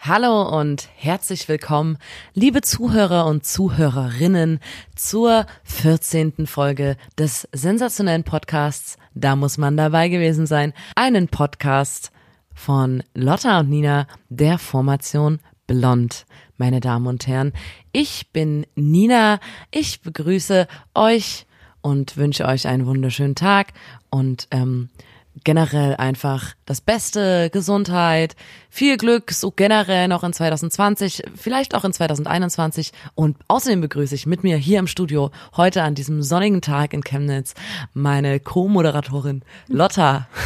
Hallo und herzlich willkommen, liebe Zuhörer und Zuhörerinnen, zur 14. Folge des sensationellen Podcasts Da muss man dabei gewesen sein. Einen Podcast von Lotta und Nina der Formation Blond. Meine Damen und Herren, ich bin Nina. Ich begrüße euch und wünsche euch einen wunderschönen Tag und ähm, generell einfach das Beste, Gesundheit, viel Glück, so generell noch in 2020, vielleicht auch in 2021. Und außerdem begrüße ich mit mir hier im Studio heute an diesem sonnigen Tag in Chemnitz meine Co-Moderatorin Lotta.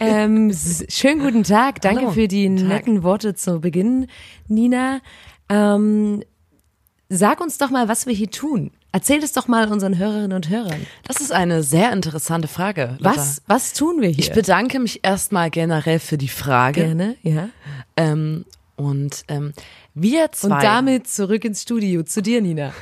Ähm, schönen guten Tag. Danke Hallo. für die netten Worte zu Beginn, Nina. Ähm, sag uns doch mal, was wir hier tun. Erzähl es doch mal unseren Hörerinnen und Hörern. Das ist eine sehr interessante Frage. Lotta. Was, was tun wir hier? Ich bedanke mich erstmal generell für die Frage. gerne, ja. Ähm, und ähm, wir zwei. Und damit zurück ins Studio zu dir, Nina.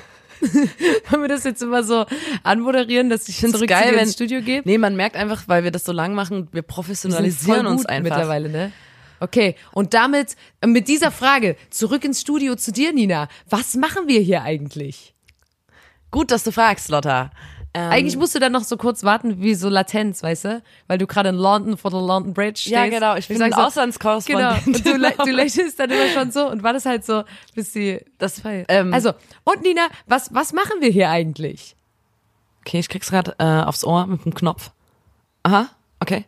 Wollen wir das jetzt immer so anmoderieren, dass ich find's zurück geil, wenn- ins Studio gehe? Nee, man merkt einfach, weil wir das so lang machen, wir Wir professionalisieren voll uns einfach. mittlerweile, ne? Okay, und damit, äh, mit dieser Frage, zurück ins Studio zu dir, Nina. Was machen wir hier eigentlich? Gut, dass du fragst, Lotta. Ähm, Eigentlich musst du dann noch so kurz warten, wie so Latenz, weißt du? Weil du gerade in London vor der London Bridge stehst. Ja, genau, ich bin ein Auslandskorrespondent. Genau, und du, lä- du lächelst dann immer schon so und war das halt so, bis die, das Ähm, Also, und Nina, was, was machen wir hier eigentlich? Okay, ich krieg's gerade äh, aufs Ohr mit dem Knopf. Aha, okay.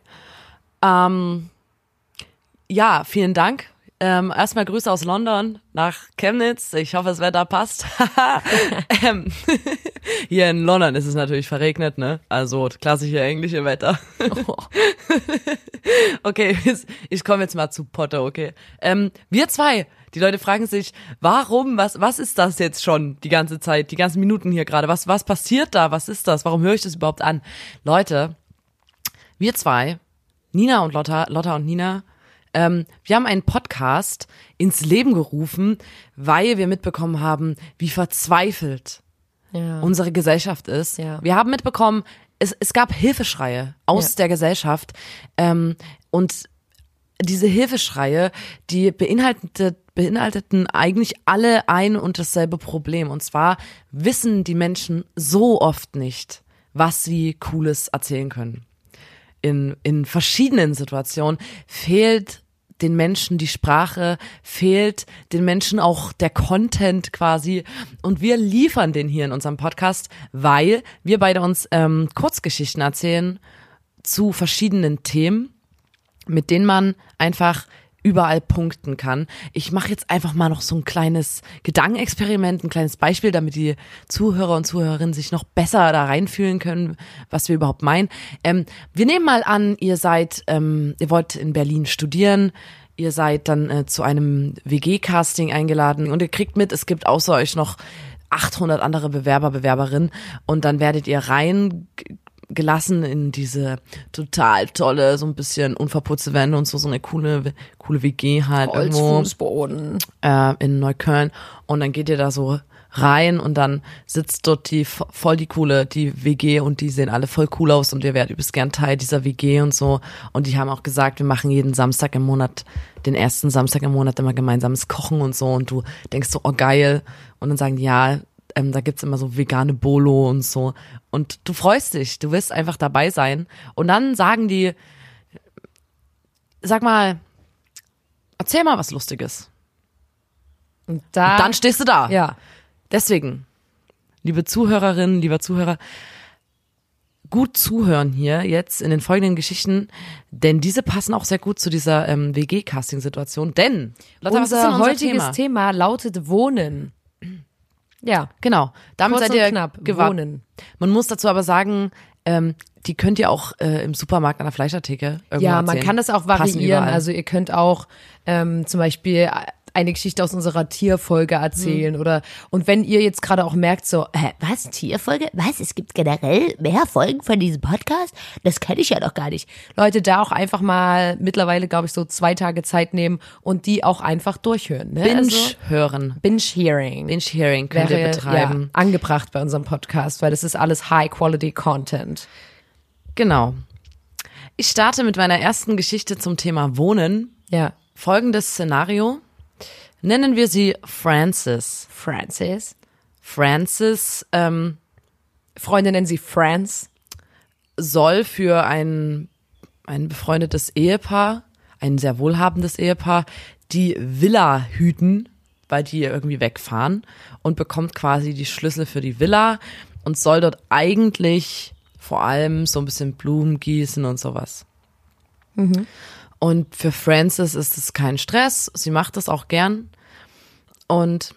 Ähm, ja, vielen Dank. Ähm, erstmal Grüße aus London nach Chemnitz. Ich hoffe, das Wetter passt. ähm, hier in London ist es natürlich verregnet, ne? Also klassische englische Wetter. okay, ich komme jetzt mal zu Potter, okay. Ähm, wir zwei, die Leute fragen sich, warum, was, was ist das jetzt schon die ganze Zeit, die ganzen Minuten hier gerade? Was, was passiert da? Was ist das? Warum höre ich das überhaupt an? Leute, wir zwei, Nina und Lotta, Lotta und Nina, ähm, wir haben einen Podcast ins Leben gerufen, weil wir mitbekommen haben, wie verzweifelt Ja. unsere Gesellschaft ist. Ja. Wir haben mitbekommen, es, es gab Hilfeschreie aus Ja. der Gesellschaft ähm, und diese Hilfeschreie, die beinhaltete, beinhalteten eigentlich alle ein und dasselbe Problem. Und zwar wissen die Menschen so oft nicht, was sie Cooles erzählen können. In, in verschiedenen Situationen fehlt den Menschen die Sprache, fehlt den Menschen auch der Content quasi. Und wir liefern den hier in unserem Podcast, weil wir beide uns ähm, Kurzgeschichten erzählen zu verschiedenen Themen mit denen man einfach überall punkten kann. Ich mache jetzt einfach mal noch so ein kleines Gedankenexperiment, ein kleines Beispiel, damit die Zuhörer und Zuhörerinnen sich noch besser da reinfühlen können, was wir überhaupt meinen. Ähm, wir nehmen mal an, ihr seid, ähm, ihr wollt in Berlin studieren, ihr seid dann äh, zu einem WG-Casting eingeladen und ihr kriegt mit, es gibt außer euch noch 800 andere Bewerber, Bewerberinnen und dann werdet ihr rein gelassen in diese total tolle, so ein bisschen unverputzte Wände und so, so eine coole, coole WG halt irgendwo Fußboden. äh, in Neukölln. Und dann geht ihr da so rein und dann sitzt dort die vo- voll die coole, die WG und die sehen alle voll cool aus und ihr werdet übelst gern Teil dieser WG und so. Und die haben auch gesagt, wir machen jeden Samstag im Monat, den ersten Samstag im Monat immer gemeinsames Kochen und so. Und du denkst so, oh geil. Und dann sagen die, ja, ähm, da gibt's immer so vegane Bolo und so und du freust dich, du willst einfach dabei sein und dann sagen die, sag mal, erzähl mal was Lustiges. Und da, Dann stehst du da. ja. Deswegen, liebe Zuhörerinnen, lieber Zuhörer, gut zuhören hier jetzt in den folgenden Geschichten, denn diese passen auch sehr gut zu dieser ähm, WG-Casting-Situation. Denn, Lotta, was ist denn unser unser heutiges Thema? Thema? lautet Wohnen. Ja, Genau, damit kurz seid ihr knapp, Wohnen. Man muss dazu aber sagen, ähm, die könnt ihr auch äh, im Supermarkt an der Fleischertheke irgendwo Ja, man erzählen. kann das auch variieren. Also ihr könnt auch ähm, zum Beispiel eine Geschichte aus unserer Tierfolge erzählen oder und wenn ihr jetzt gerade auch merkt so, hä, was Tierfolge? Was? Es gibt generell mehr Folgen von diesem Podcast? Das kenne ich ja noch gar nicht. Leute, da auch einfach mal mittlerweile, glaube ich, so zwei Tage Zeit nehmen und die auch einfach durchhören. Ne? Binge Also, hören. Binge-Hearing. Binge-Hearing könnt ihr wäre, betreiben. Ja, angebracht bei unserem Podcast, weil das ist alles High-Quality-Content. Genau. Ich starte mit meiner ersten Geschichte zum Thema Wohnen. Ja. Folgendes Szenario. Nennen wir sie Frances. Francis. Frances ähm, Freunde nennen sie Franz. soll für ein, ein befreundetes Ehepaar, ein sehr wohlhabendes Ehepaar, die Villa hüten, weil die irgendwie wegfahren und bekommt quasi die Schlüssel für die Villa und soll dort eigentlich vor allem so ein bisschen Blumen gießen und sowas. Und für Frances ist es kein Stress. Sie macht das auch gern. Und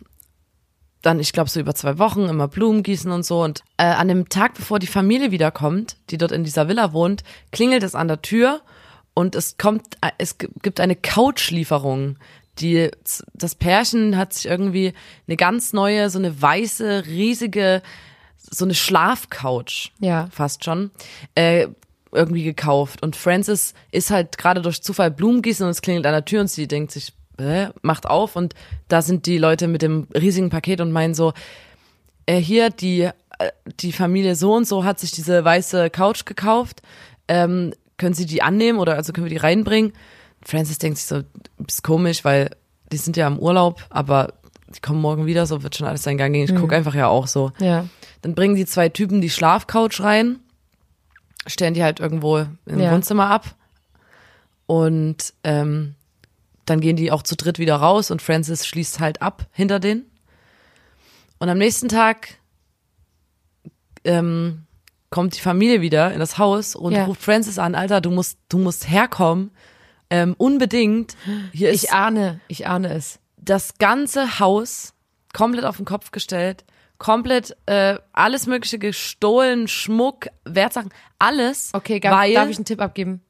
dann, ich glaube, so über zwei Wochen immer Blumen gießen und so. Und äh, an dem Tag, bevor die Familie wiederkommt, die dort in dieser Villa wohnt, klingelt es an der Tür und es kommt, äh, es gibt eine Couchlieferung. Die, das Pärchen hat sich irgendwie eine ganz neue, so eine weiße, riesige, so eine Schlafcouch Ja. fast schon, äh, irgendwie gekauft. Und Frances ist halt gerade durch Zufall Blumen gießen und es klingelt an der Tür und sie denkt sich, äh, macht auf und da sind die Leute mit dem riesigen Paket und meinen so, äh, hier die, äh, die Familie so und so hat sich diese weiße Couch gekauft. Ähm, können Sie die annehmen oder also können wir die reinbringen? Frances denkt sich so, ist komisch, weil die sind ja im Urlaub, aber die kommen morgen wieder, so wird schon alles seinen Gang gehen. Ich guck einfach ja auch so. Ja. Dann bringen die zwei Typen die Schlafcouch rein, stellen die halt irgendwo im Ja. Wohnzimmer ab und ähm, dann gehen die auch zu dritt wieder raus und Francis schließt halt ab hinter denen. Und am nächsten Tag ähm, kommt die Familie wieder in das Haus und Ja. ruft Francis an, Alter, du musst, du musst herkommen, ähm, unbedingt. Hier ist Ich ahne, ich ahne es. das ganze Haus komplett auf den Kopf gestellt, komplett äh, alles mögliche gestohlen, Schmuck, Wertsachen, alles. Okay, gab, weil, darf ich einen Tipp abgeben?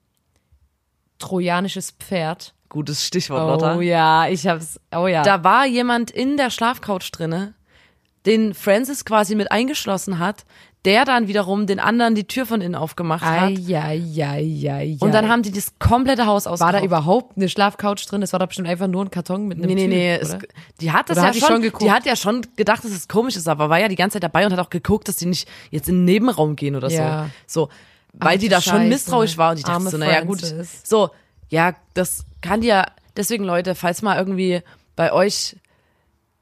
Trojanisches Pferd. Gutes Stichwort, Lotta. Oh ja, ich hab's. Oh ja. Da war jemand in der Schlafcouch drinne, den Francis quasi mit eingeschlossen hat, der dann wiederum den anderen die Tür von innen aufgemacht hat. Eieieiei. Und dann haben die das komplette Haus war ausgeraubt. da überhaupt eine Schlafcouch drin? Das war da bestimmt einfach nur ein Karton mit einem Nee, nee, Typ, nee. Es, die hat das Oder ja hat die schon, schon geguckt? die hat ja schon gedacht, dass es komisch ist, aber war ja die ganze Zeit dabei und hat auch geguckt, dass die nicht jetzt in den Nebenraum gehen oder Ja. so. So, weil Ach, die da schon Scheiße. misstrauisch war und ich dachte Arme so, naja, gut. So, ja, das kann dir, deswegen Leute, falls mal irgendwie bei euch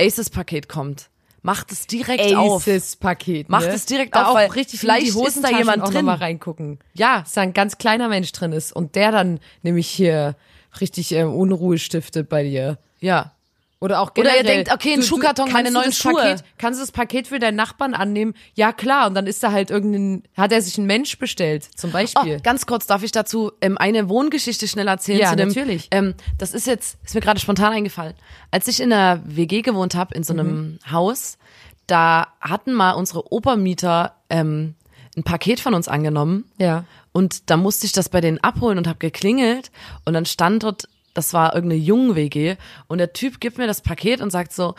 Aces-Paket kommt, macht es direkt auf. Aces-Paket. Macht ne? es direkt da auf, auch weil richtig vielleicht ist da jemand auch drin. Noch mal reingucken. Ja. Dass da ein ganz kleiner Mensch drin ist und der dann nämlich hier richtig ähm, Unruhe stiftet bei dir. Ja. Oder auch Oder ihr generell, denkt, okay, ein Schuhkarton, meine neuen Schuhe. Paket, kannst du das Paket für deinen Nachbarn annehmen? Ja, klar. Und dann ist da halt irgendein, hat er sich ein Mensch bestellt, zum Beispiel. Oh, ganz kurz darf ich dazu ähm, eine Wohngeschichte schnell erzählen Ja, zu dem. natürlich. Ähm, das ist jetzt ist mir gerade spontan eingefallen. Als ich in einer WG gewohnt habe in so einem Mhm. Haus, da hatten mal unsere Obermieter ähm, ein Paket von uns angenommen. Ja. Und da musste ich das bei denen abholen und habe geklingelt und dann stand dort, das war irgendeine Jungen-WG und der Typ gibt mir das Paket und sagt so,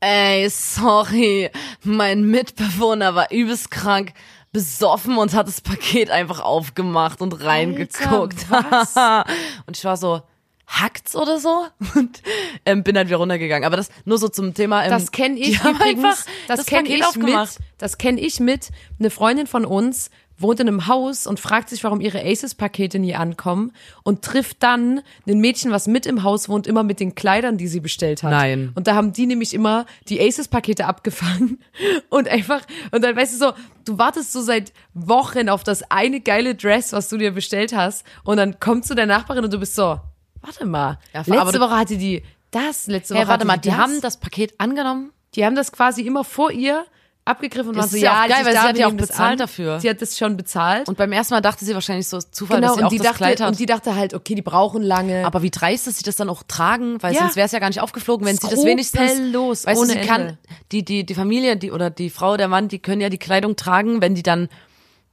ey, sorry, mein Mitbewohner war übelst krank, besoffen und hat das Paket einfach aufgemacht und reingeguckt. was? und ich war so, hackt's oder so? Und ähm, bin halt wieder runtergegangen. Aber das nur so zum Thema. Ähm, Das kenne ich übrigens. einfach das das kenne ich aufgemacht. mit. Das kenne ich mit. Eine Freundin von uns wohnt in einem Haus und fragt sich, warum ihre Aces-Pakete nie ankommen und trifft dann ein Mädchen, was mit im Haus wohnt, immer mit den Kleidern, die sie bestellt hat. Nein. Und da haben die nämlich immer die Aces-Pakete abgefangen und einfach, und dann weißt du so, du wartest so seit Wochen auf das eine geile Dress, was du dir bestellt hast und dann kommt zu der Nachbarin und du bist so, warte mal, Ja, letzte du- Woche hatte die das, letzte Woche Hey, warte mal, die das. haben das Paket angenommen Die haben das quasi immer vor ihr abgegriffen und Das waren so, ja geil, weil sie hat ja auch bezahlt an. dafür. Sie hat das schon bezahlt. Und beim ersten Mal dachte sie wahrscheinlich so Zufall, genau, dass sie und auch die, das Kleid dachte, hat. und die dachte halt, okay, die brauchen lange. aber wie dreist, dass sie das dann auch tragen, weil Ja. sonst wäre es ja gar nicht aufgeflogen, wenn sie das wenigstens, Skrupellos, weißt du, ohne sie kann, Ende. die, die, die Familie, die, oder die Frau, der Mann, die können ja die Kleidung tragen, wenn die dann,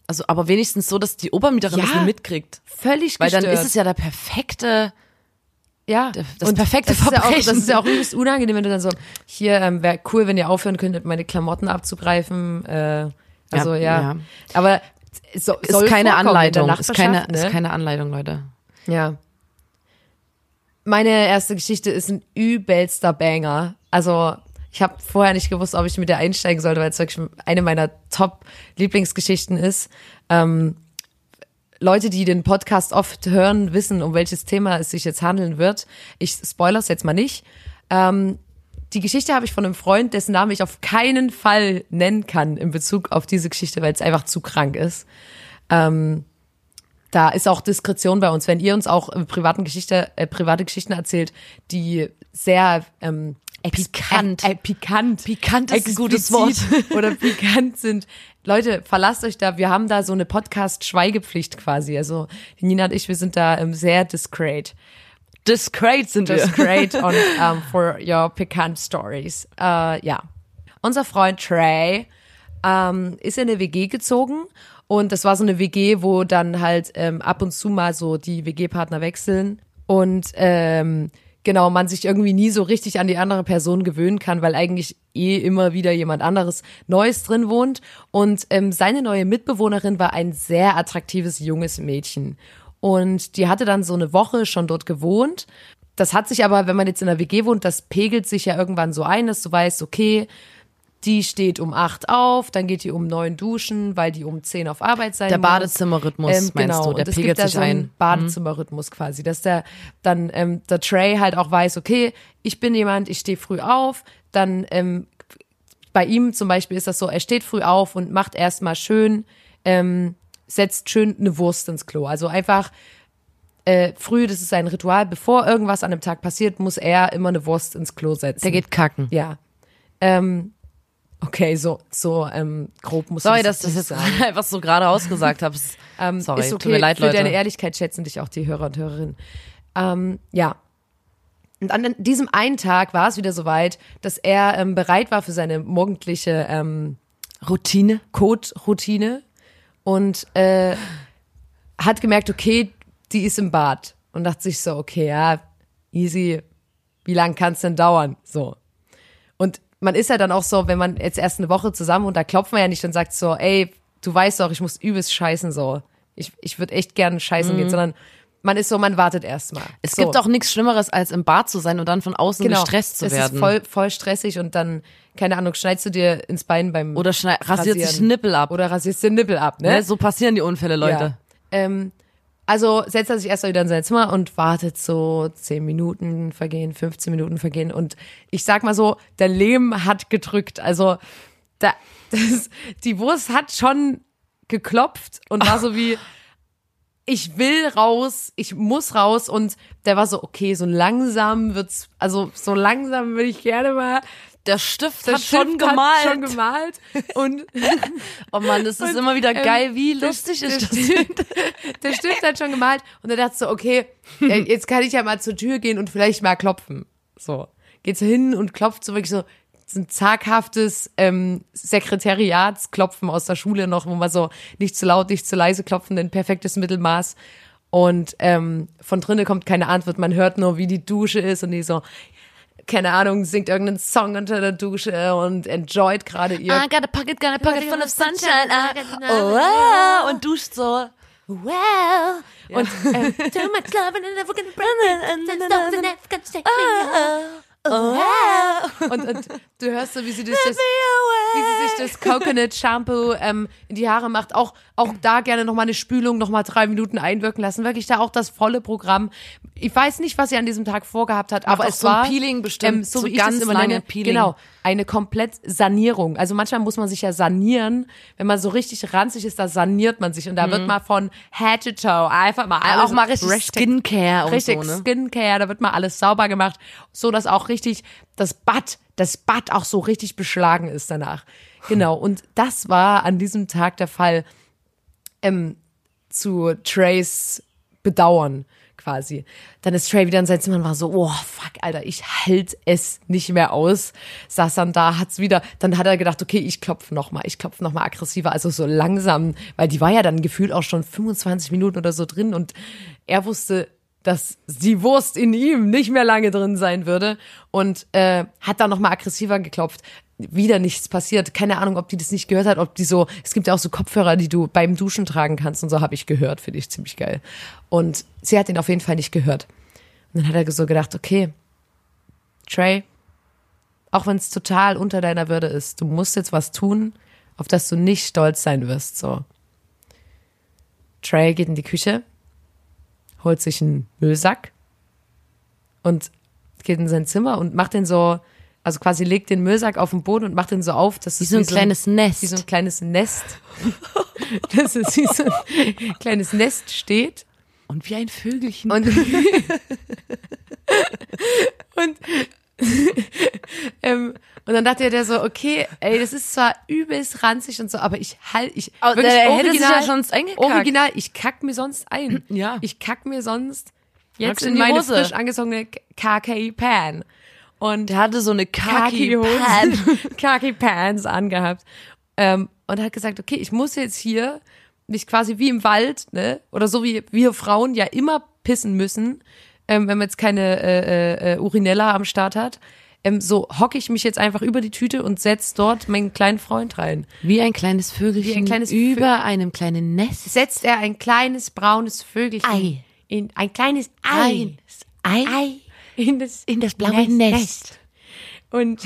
also, aber wenigstens so, dass die Obermieterin Ja. das mitkriegt. völlig Weil gestört. dann ist es ja der perfekte Ja, das und perfekte das ist ja auch, Verbrechen. Das ist ja auch übelst unangenehm, wenn du dann so, hier, ähm, wäre cool, wenn ihr aufhören könntet, meine Klamotten abzugreifen. Äh, also ja, Ja, ja. Aber so, Ist keine Anleitung. Ist keine, ne? ist keine Anleitung, Leute. Ja. Meine erste Geschichte ist ein übelster Banger. Also ich habe vorher nicht gewusst, ob ich mit der einsteigen sollte, weil es wirklich eine meiner Top-Lieblingsgeschichten ist. Ähm, Leute, die den Podcast oft hören, wissen, um welches Thema es sich jetzt handeln wird. Ich spoilers jetzt mal nicht. Ähm, die Geschichte habe ich von einem Freund, dessen Namen ich auf keinen Fall nennen kann in Bezug auf diese Geschichte, weil es einfach zu krank ist. Ähm, da ist auch Diskretion bei uns. Wenn ihr uns auch äh, privaten Geschichte, äh, private Geschichten erzählt, die sehr ähm, Pikant. Äh, pikant. Pikant ist ein gutes explizit Oder pikant sind. Leute, verlasst euch da. Wir haben da so eine Podcast-Schweigepflicht quasi. Also Nina und ich, wir sind da ähm, sehr discreet. Discreet sind Just great on um, for your pikant stories. Äh, ja. Unser Freund Trey ähm, ist in eine WG gezogen und das war so eine WG, wo dann halt ähm, ab und zu mal so die WG-Partner wechseln und ähm, genau man sich irgendwie nie so richtig an die andere Person gewöhnen kann, weil eigentlich eh immer wieder jemand anderes Neues drin wohnt und ähm, seine neue Mitbewohnerin war ein sehr attraktives junges Mädchen und die hatte dann so eine Woche schon dort gewohnt. Das hat sich aber, wenn man jetzt in der WG wohnt, das pegelt sich ja irgendwann so ein, dass du weißt, okay, die steht um acht auf, dann geht die um neun duschen, weil die um zehn auf Arbeit sein Der muss. Badezimmerrhythmus, meinst genau. du, der und es pegelt gibt da sich so einen ein. Mhm. Badezimmerrhythmus quasi, dass der dann ähm, der Trey halt auch weiß, okay, ich bin jemand, ich stehe früh auf, dann ähm, bei ihm zum Beispiel ist das so, er steht früh auf und macht erstmal schön, ähm, setzt schön eine Wurst ins Klo. Also einfach äh, früh, das ist ein Ritual, bevor irgendwas an dem Tag passiert, muss er immer eine Wurst ins Klo setzen. Der geht kacken. Ja. Ähm, okay, so, so ähm, grob muss Sorry, ich dass ich das nicht jetzt sagen. einfach so gerade ausgesagt habe. Ähm, Sorry, ist okay, tut mir leid, für Leute. deine Ehrlichkeit schätzen dich auch die Hörer und Hörerinnen. Ähm, ja. Und an diesem einen Tag war es wieder soweit, dass er ähm, bereit war für seine morgendliche ähm, Routine. Code-Routine und äh, hat gemerkt, okay, die ist im Bad und dachte sich so, okay, ja, easy, wie lang kann es denn dauern? So. Man ist ja dann auch so, wenn man jetzt erst eine Woche zusammen und da klopft man ja nicht und sagt so, ey, du weißt doch, ich muss übelst scheißen so. Ich, ich würde echt gerne scheißen gehen, sondern man ist so, man wartet erstmal. Mhm. Es so. gibt auch nichts Schlimmeres, als im Bad zu sein und dann von außen genau, gestresst zu es werden. ist voll, voll stressig und dann, keine Ahnung, schneidest du dir ins Bein beim Oder schnei- rasiert sich. Nippel ab. Oder rasierst den Nippel ab, ne? ne? So passieren die Unfälle, Leute. Ja. Ähm, also setzt er sich erst mal wieder in sein Zimmer und wartet so 10 Minuten vergehen, 15 Minuten vergehen und ich sag mal so, der Lehm hat gedrückt. Also da, das, die Wurst hat schon geklopft und war so wie, ich will raus, ich muss raus und der war so, okay, so langsam wird's, also so langsam würde ich gerne mal Der Stift der hat schon Stift gemalt. Hat schon gemalt und oh Mann, das ist Und, immer wieder ähm, geil, wie der- lustig ist das. Stift- der Stift hat schon gemalt und er dachte so, okay, ja, jetzt kann ich ja mal zur Tür gehen und vielleicht mal klopfen. So. Geht so hin und klopft so wirklich so, so ein zaghaftes ähm, Sekretariatsklopfen aus der Schule noch, wo man so nicht zu laut, nicht zu leise klopfen, ein perfektes Mittelmaß. Und ähm, von drinnen kommt keine Antwort, man hört nur, wie die Dusche ist und die so, keine Ahnung, singt irgendeinen Song unter der Dusche und enjoyt gerade ihr I got a pocket, got a pocket full of sunshine. Ah, oh, wow. Und duscht so. Wow. Und ähm, Too much love and never gonna break it. There's nothing that's gonna take me Oh, und, und du hörst so, wie sie, das, das, wie sie sich das Coconut Shampoo ähm, in die Haare macht. Auch, auch da gerne nochmal eine Spülung, nochmal drei Minuten einwirken lassen. Wirklich da auch das volle Programm. Ich weiß nicht, was sie an diesem Tag vorgehabt hat, aber auch es so ein war Peeling bestimmt, ähm, so so wie ich ganz es immer lange nenne, Peeling. genau, eine komplett Sanierung. Also manchmal muss man sich ja sanieren, wenn man so richtig ranzig ist, da saniert man sich und da wird mal von Head to Toe einfach mal alles Mhm. auch mal richtig richtig Skincare und richtig so, ne? Skincare, da wird mal alles sauber gemacht, so dass auch richtig das Bad, das Bad auch so richtig beschlagen ist danach. Genau. Und das war an diesem Tag der Fall ähm, zu Trays Bedauern quasi. Dann ist Trey wieder in sein Zimmer und war so, oh fuck, Alter, ich halt es nicht mehr aus. Saß dann da, hat's wieder, dann hat er gedacht, okay, ich klopfe noch mal, ich klopfe noch mal aggressiver, also so langsam, weil die war ja dann gefühlt auch schon 25 Minuten oder so drin und er wusste, dass die Wurst in ihm nicht mehr lange drin sein würde und äh, hat dann nochmal aggressiver geklopft. Wieder nichts passiert. Keine Ahnung, ob die das nicht gehört hat, ob die so, es gibt ja auch so Kopfhörer, die du beim Duschen tragen kannst und so habe ich gehört, finde ich ziemlich geil. Und sie hat ihn auf jeden Fall nicht gehört. Und dann hat er so gedacht, okay, Trey, auch wenn es total unter deiner Würde ist, du musst jetzt was tun, auf das du nicht stolz sein wirst, so. Trey geht in die Küche, holt sich einen Müllsack und geht in sein Zimmer und macht den so, also quasi legt den Müllsack auf den Boden und macht den so auf, dass es so ein kleines Nest. Wie so ein kleines Nest. dass es wie so ein kleines Nest steht. Und wie ein Vögelchen. Und, und, ähm, und dann dachte er der so, okay, ey, das ist zwar übelst ranzig und so, aber ich halt, ich, Aber wirklich sich original, ja sonst eingekackt. original, ich kack mir sonst ein. Ja. Ich kack mir sonst jetzt in, in die meine Hose? frisch angezogene Kaki Pan. Und Der hatte so eine Khaki Khaki Pants angehabt. Ähm, und hat gesagt, okay, ich muss jetzt hier nicht quasi wie im Wald, ne, oder so wie wir Frauen ja immer pissen müssen, ähm, wenn man jetzt keine äh, äh, Urinella am Start hat. Ähm, so hocke ich mich jetzt einfach über die Tüte und setz dort meinen kleinen Freund rein. Wie ein kleines Vögelchen Wie ein kleines Vö- über einem kleinen Nest. Setzt er ein kleines braunes Vögelchen Ei. in ein kleines Ei, Ei, Ei in das in das blaue Nest. Und,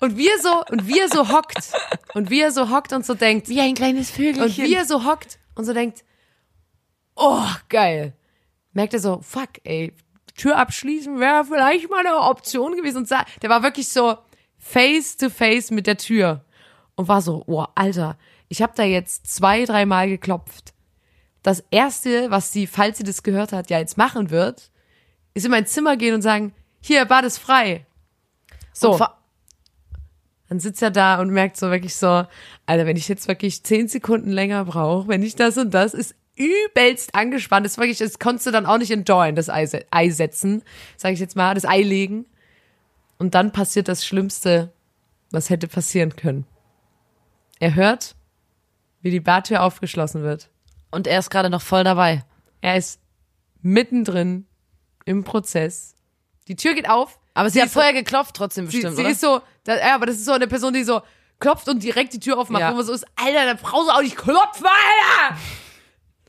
und wie er so, und wie er so hockt, und wie er so hockt und so denkt, Wie ein kleines Vögelchen. und wie er so hockt und so denkt, oh, geil. Merkt er so, fuck, ey, Tür abschließen wäre vielleicht mal eine Option gewesen. Und der war wirklich so face to face mit der Tür und war so, oh, Alter, ich habe da jetzt zwei, dreimal geklopft. Das erste, was sie, falls sie das gehört hat, ja jetzt machen wird, ist in mein Zimmer gehen und sagen, hier, Bad ist frei. So. Dann sitzt er da und merkt so wirklich so, Alter, wenn ich jetzt wirklich zehn Sekunden länger brauche, wenn ich das und das, ist übelst angespannt. Das ist wirklich, das konntest du dann auch nicht enjoyen, das Ei, Ei setzen, sage ich jetzt mal, das Ei legen. Und dann passiert das Schlimmste, was hätte passieren können. Er hört, wie die Bartür aufgeschlossen wird. Und er ist gerade noch voll dabei. Er ist mittendrin im Prozess. Die Tür geht auf. Aber sie, hat ist so- vorher geklopft trotzdem Sie, bestimmt, sie oder? ist so, da, ja, aber das ist so eine Person, die so klopft und direkt die Tür aufmacht, Ja. wo man so ist, Alter, da brauchst du auch nicht klopfen, Alter!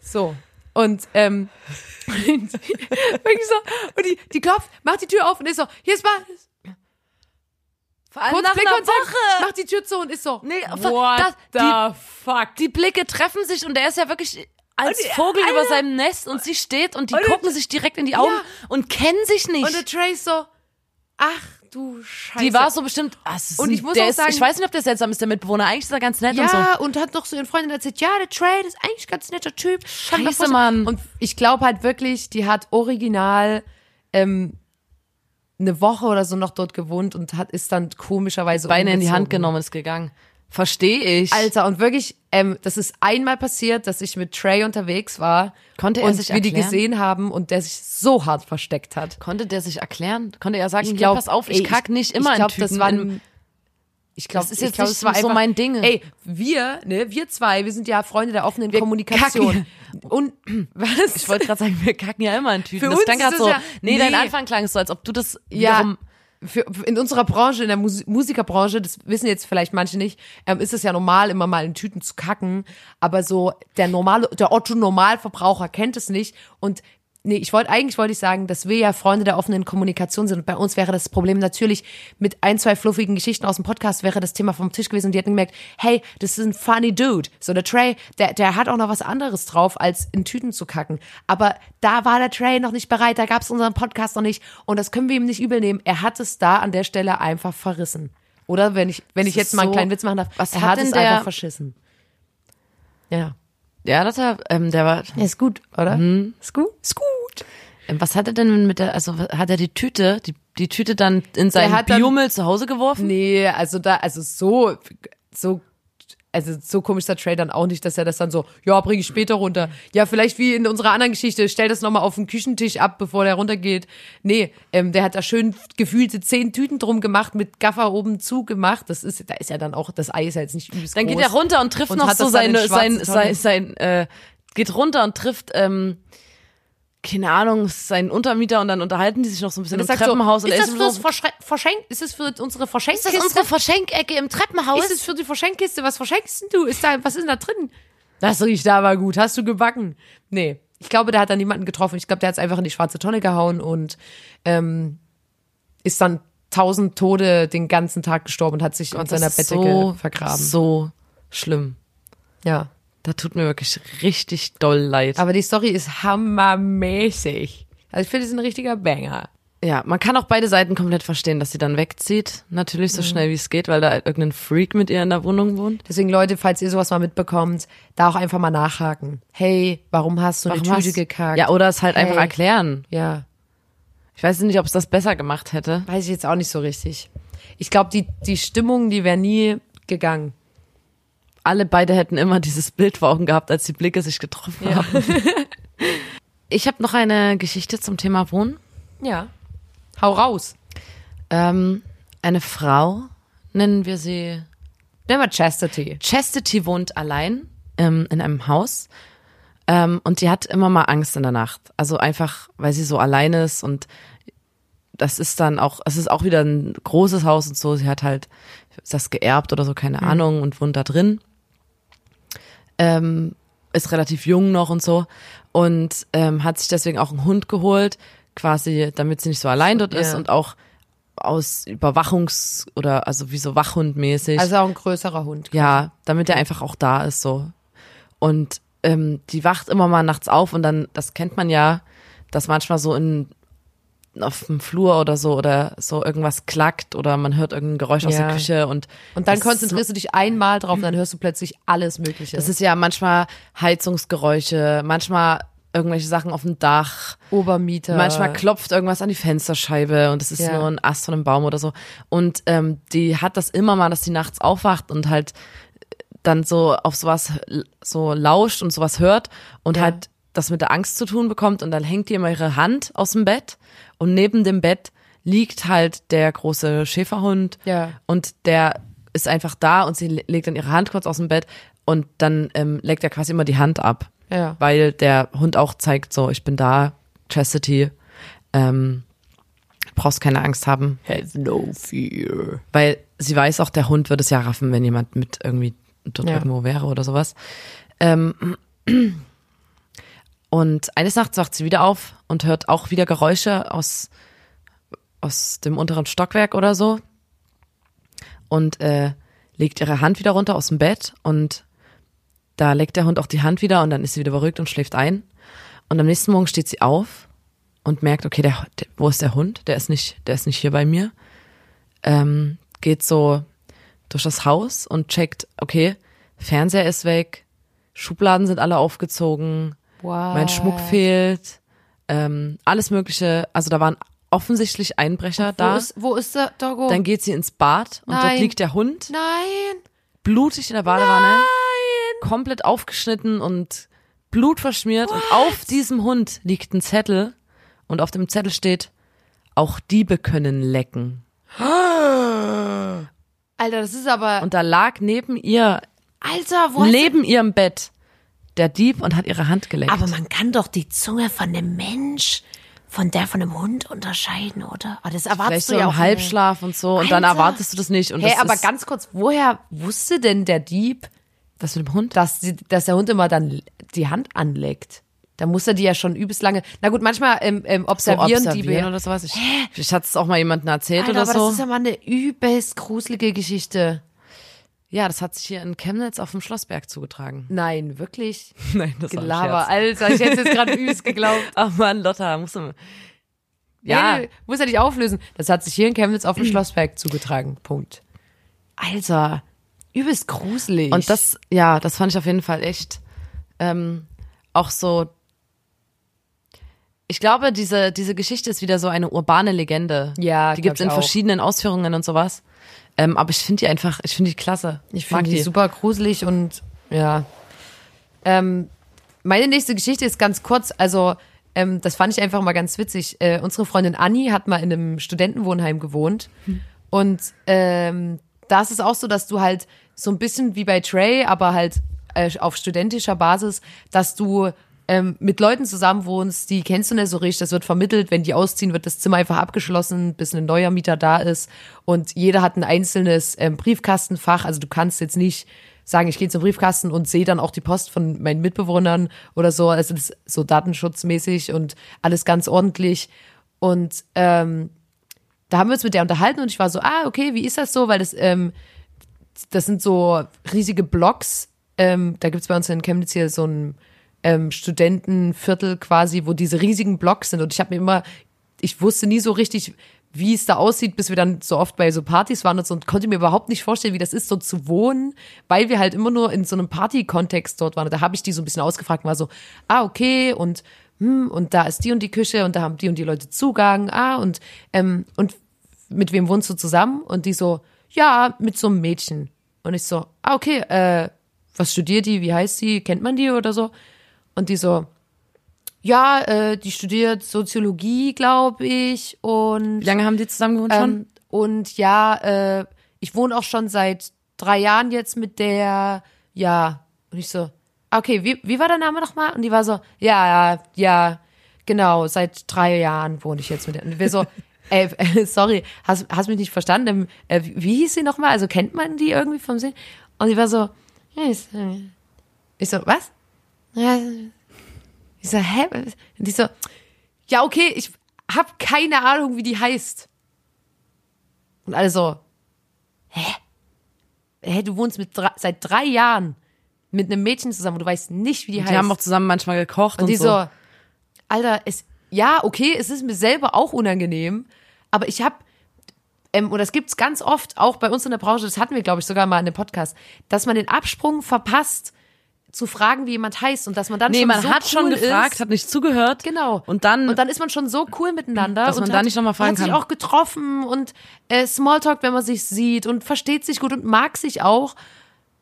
So. Und, ähm, und, so, und die, die klopft, macht die Tür auf und ist so, hier ist mal, Vor allem kurz nach einer Blickkontakt, Woche. macht die Tür zu und ist so, Nee, what das- the fuck? Die Blicke treffen sich und er ist ja wirklich als Vogel Alter. über seinem Nest und sie steht und die Und- gucken sich direkt in die Augen Ja. und kennen sich nicht. Und der Trey ist so, ach du Scheiße. die war so bestimmt. Es ist Und ich muss auch ist, sagen- ich weiß nicht, ob der seltsam ist, der Mitbewohner. Eigentlich ist er ganz nett und so. Ja, und hat noch so ihren Freundin erzählt, ja, der Trey, das ist eigentlich ein ganz netter Typ. Scheiße. Mann. Und ich glaube halt wirklich, die hat original ähm, eine Woche oder so noch dort gewohnt und hat ist dann komischerweise Beine in die Hand genommen, ist gegangen. Verstehe ich. Alter, und wirklich, ähm, das ist einmal passiert, dass ich mit Trey unterwegs war Konnte er und sich wir die gesehen haben und der sich so hart versteckt hat. Konnte der sich erklären? Konnte er sagen, Ich glaub, pass auf, ich ey, kack nicht immer ich glaub, in Tüten. das war in, ein, ich glaube, Das ist ich jetzt glaub, nicht es war so einfach, mein Ding. Ey, wir, ne, wir zwei, wir sind ja Freunde der offenen Kommunikation. Und was? ich wollte gerade sagen, wir kacken ja immer in Tüten. Für das uns klang ist gerade das so. ja- nee, dein nee. Anfang klang so, als ob du das ja, wiederum für, in unserer Branche, in der Mus Musikerbranche, das wissen jetzt vielleicht manche nicht, ähm, ist es ja normal, immer mal in Tüten zu kacken. Aber so der normale, der Otto Normalverbraucher kennt es nicht. Und nee, ich wollte eigentlich wollte ich sagen, dass wir ja Freunde der offenen Kommunikation sind. Und bei uns wäre das Problem natürlich mit ein, zwei fluffigen Geschichten aus dem Podcast wäre das Thema vom Tisch gewesen und die hätten gemerkt, hey, das ist ein funny Dude. So der Trey, der, der hat auch noch was anderes drauf, als in Tüten zu kacken. Aber da war der Trey noch nicht bereit, da gab es unseren Podcast noch nicht und das können wir ihm nicht übel nehmen. Er hat es da an der Stelle einfach verrissen. Oder wenn ich, wenn ich jetzt mal einen kleinen Witz machen darf, was er hat hat es der- einfach verschissen. Ja. Ja, das hat, ähm, der war. Ja, ist gut, oder? Mhm. Ist gut? Ist gut. Ähm, Was hat er denn mit der, also hat er die Tüte, die, die Tüte dann in seinen Biomüll zu Hause geworfen? Nee, also da, also so, so, also so komisch ist der Trey dann auch nicht, dass er das dann so, ja, bringe ich später runter. Ja, vielleicht wie in unserer anderen Geschichte, stell das nochmal auf den Küchentisch ab, bevor der runtergeht. Nee, ähm, der hat da schön gefühlte zehn Tüten drum gemacht, mit Gaffer oben zugemacht. Das ist, da ist ja dann auch, das Ei ist ja jetzt nicht übelst Dann groß. geht er runter und trifft Und noch so seine, sein, sein, sein, äh, geht runter und trifft, ähm, keine Ahnung, seinen Untermieter und dann unterhalten die sich noch so ein bisschen im so, Treppenhaus. und ist das ist für so, Verschre- Verschenk ist es für unsere Verschenkkiste? ist das unsere Verschenkecke im Treppenhaus? Ist es für die Verschenkkiste? Was verschenkst denn du? Ist da, was ist denn da drin? Das riecht aber gut. Hast du gebacken? Nee. Ich glaube, der hat dann niemanden getroffen. Ich glaube, der hat es einfach in die schwarze Tonne gehauen und ähm, ist dann tausend Tode den ganzen Tag gestorben und hat sich in Das seiner Bettdecke so, vergraben. So schlimm. Ja. Da tut mir wirklich richtig doll leid. Aber die Story ist hammermäßig. Also ich finde, es ist ein richtiger Banger. Ja, man kann auch beide Seiten komplett verstehen, dass sie dann wegzieht. Natürlich Mhm. so schnell wie es geht, weil da irgendein Freak mit ihr in der Wohnung wohnt. Deswegen, Leute, falls ihr sowas mal mitbekommt, da auch einfach mal nachhaken. Hey, warum hast du eine Warum Tüte hast- gekackt? Ja, oder es halt einfach Hey. erklären. Ja. Ich weiß nicht, ob es das besser gemacht hätte. Weiß ich jetzt auch nicht so richtig. Ich glaube, die, die Stimmung, die wäre nie gegangen. Alle beide hätten immer dieses Bild vor Augen gehabt, als die Blicke sich getroffen haben. Ich habe noch eine Geschichte zum Thema Wohnen. Ja. Hau raus. Ähm, eine Frau, nennen wir sie Nehmen wir Chastity. Chastity wohnt allein ähm, in einem Haus ähm, und die hat immer mal Angst in der Nacht. Also einfach, weil sie so allein ist und das ist dann auch, es ist auch wieder ein großes Haus und so. Sie hat halt das geerbt oder so, keine Ahnung, und wohnt da drin. Ähm, ist relativ jung noch und so und ähm, hat sich deswegen auch einen Hund geholt, quasi, damit sie nicht so allein dort ist Ja. und auch aus Überwachungs- oder also wie so Wachhundmäßig. Also auch ein größerer Hund. Ja, damit er einfach auch da ist so. Und ähm, die wacht immer mal nachts auf und dann, das kennt man ja, dass manchmal so in auf dem Flur oder so oder so irgendwas klackt oder man hört irgendein Geräusch aus Ja. der Küche und Und dann konzentrierst du dich einmal drauf und dann hörst du plötzlich alles Mögliche. Das ist ja manchmal Heizungsgeräusche, manchmal irgendwelche Sachen auf dem Dach, Obermieter. manchmal klopft irgendwas an die Fensterscheibe und es ist Ja. nur ein Ast von einem Baum oder so. Und ähm, die hat das immer mal, dass die nachts aufwacht und halt dann so auf sowas so lauscht und sowas hört und Ja. halt das mit der Angst zu tun bekommt und dann hängt ihr immer ihre Hand aus dem Bett und neben dem Bett liegt halt der große Schäferhund Ja. und der ist einfach da und sie le- legt dann ihre Hand kurz aus dem Bett und dann ähm, legt er quasi immer die Hand ab, Ja. weil der Hund auch zeigt so, ich bin da, Chastity, ähm, brauchst keine Angst haben, Have no fear. weil sie weiß auch, der Hund würde es ja raffen, wenn jemand mit irgendwie dort Ja. irgendwo wäre oder sowas. Ähm, und eines Nachts wacht sie wieder auf und hört auch wieder Geräusche aus, aus dem unteren Stockwerk oder so. Und äh, legt ihre Hand wieder runter aus dem Bett und da legt der Hund auch die Hand wieder und dann ist sie wieder beruhigt und schläft ein. Und am nächsten Morgen steht sie auf und merkt, okay, der, der, wo ist der Hund? Der ist nicht, der ist nicht hier bei mir. Ähm, geht so durch das Haus und checkt, okay, Fernseher ist weg, Schubladen sind alle aufgezogen, Wow. mein Schmuck fehlt, ähm, alles Mögliche. Also da waren offensichtlich Einbrecher Wo da. ist, wo ist der Doggo? Dann geht sie ins Bad und dort Nein. liegt der Hund Nein. blutig in der Badewanne, komplett aufgeschnitten und blutverschmiert und auf diesem Hund liegt ein Zettel und auf dem Zettel steht, auch Diebe können lecken. Alter, das ist aber. Und da lag neben ihr, Alter, wo neben ihrem Bett, der Dieb und hat ihre Hand geleckt. Aber man kann doch die Zunge von dem Mensch von der von dem Hund unterscheiden, oder? Aber das Vielleicht erwartest so du ja auch im Halbschlaf und so und dann Alter. erwartest du das nicht. Und Hey, das aber ganz kurz, woher wusste denn der Dieb, was mit dem Hund? dass, die, dass der Hund immer dann die Hand anleckt? Da muss er die ja schon übelst lange. Na gut, manchmal ähm, ähm, So observieren, observieren die. oder sowas. Ich, vielleicht hat es auch mal jemandem erzählt Alter, oder aber so. das ist ja mal eine übelst gruselige Geschichte. Ja, das hat sich hier in Chemnitz auf dem Schlossberg zugetragen. Nein, wirklich? Nein, das war ein Gelaber, Scherz. Alter, ich hätte es jetzt gerade übelst geglaubt. Ach man, Lotta, musst du. Ja, Nee, muss ja nicht auflösen. Das hat sich hier in Chemnitz auf dem Schlossberg zugetragen. Punkt. Alter, übelst gruselig. und das, ja, das fand ich auf jeden Fall echt ähm, auch so. Ich glaube, diese, diese Geschichte ist wieder so eine urbane Legende. Ja, Die gibt's ich in auch. verschiedenen Ausführungen und sowas. Ähm, aber ich finde die einfach, ich finde die klasse. Ich finde die super gruselig und ja. Ähm, meine nächste Geschichte ist ganz kurz. Also, ähm, das fand ich einfach mal ganz witzig. Äh, unsere Freundin Anni hat mal in einem Studentenwohnheim gewohnt. Und ähm, da ist es auch so, dass du halt so ein bisschen wie bei Trey, aber halt äh, auf studentischer Basis, dass du ähm, mit Leuten zusammenwohnst, die kennst du nicht so richtig, das wird vermittelt, wenn die ausziehen, wird das Zimmer einfach abgeschlossen, bis ein neuer Mieter da ist. Und jeder hat ein einzelnes ähm, Briefkastenfach, also du kannst jetzt nicht sagen, ich gehe zum Briefkasten und sehe dann auch die Post von meinen Mitbewohnern oder so, also das ist so datenschutzmäßig und alles ganz ordentlich. Und ähm, da haben wir uns mit der unterhalten und ich war so, ah, okay, wie ist das so, weil das, ähm, das sind so riesige Blocks, ähm, da gibt's bei uns in Chemnitz hier so ein ähm, Studentenviertel quasi, wo diese riesigen Blocks sind. Und ich habe mir immer, ich wusste nie so richtig, wie es da aussieht, bis wir dann so oft bei so Partys waren und so und konnte mir überhaupt nicht vorstellen, wie das ist, so zu wohnen, weil wir halt immer nur in so einem Party-Kontext dort waren. Und da habe ich die so ein bisschen ausgefragt und war so, ah, okay, und hm, und da ist die und die Küche und da haben die und die Leute Zugang, ah, und, ähm, und mit wem wohnst du zusammen? Und die so, ja, mit so einem Mädchen. Und ich so, ah, okay, äh, was studiert die, wie heißt die, kennt man die oder so? Und die so, ja, äh, die studiert Soziologie, glaube ich. Und Wie lange haben die zusammen gewohnt schon? ähm, und ja, äh, ich wohne auch schon seit drei Jahren jetzt mit der, ja. Und ich so, ah, okay, wie, wie war der Name nochmal? Und die war so, ja, ja, ja, genau, seit drei Jahren wohne ich jetzt mit der. Und wir so, ey, sorry, hast, hast mich nicht verstanden. Äh, wie, hieß sie nochmal? Also kennt man die irgendwie vom Sehen? Und die war so, äh, ich so, was? Ja, ich so, hä? Und die so, ja, okay, ich hab keine Ahnung, wie die heißt. Und alle so, hä? Hä, du wohnst mit drei, seit drei Jahren mit einem Mädchen zusammen und du weißt nicht, wie die, heißt. Die haben auch zusammen manchmal gekocht und, und die so. so, Alter, es, ja, okay, es ist mir selber auch unangenehm, aber ich hab, ähm, und das gibt's ganz oft, auch bei uns in der Branche, das hatten wir, glaube ich, sogar mal in einem Podcast, dass man den Absprung verpasst, zu fragen, wie jemand heißt und dass man dann Nee, schon man so hat cool schon gefragt, ist. hat nicht zugehört. Genau. Und dann, Und dann ist man schon so cool miteinander. Dass man da hat, nicht noch mal fragen hat sich kann. auch getroffen und äh, Smalltalk, wenn man sich sieht und versteht sich gut und mag sich auch.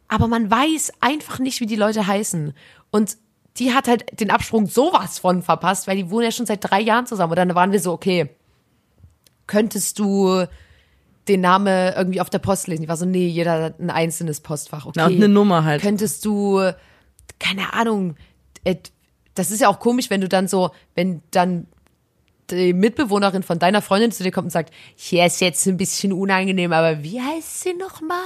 Aber man weiß einfach nicht, wie die Leute heißen. Und die hat halt den Absprung sowas von verpasst, weil die wohnen ja schon seit drei Jahren zusammen. Und dann waren wir so, okay, könntest du den Name irgendwie auf der Post lesen? Ich war so, nee, jeder hat ein einzelnes Postfach. Okay. Na, und eine Nummer halt. Könntest du, keine Ahnung, äh, das ist ja auch komisch, wenn du dann so, wenn dann die Mitbewohnerin von deiner Freundin zu dir kommt und sagt, hier ist jetzt ein bisschen unangenehm, aber wie heißt sie nochmal?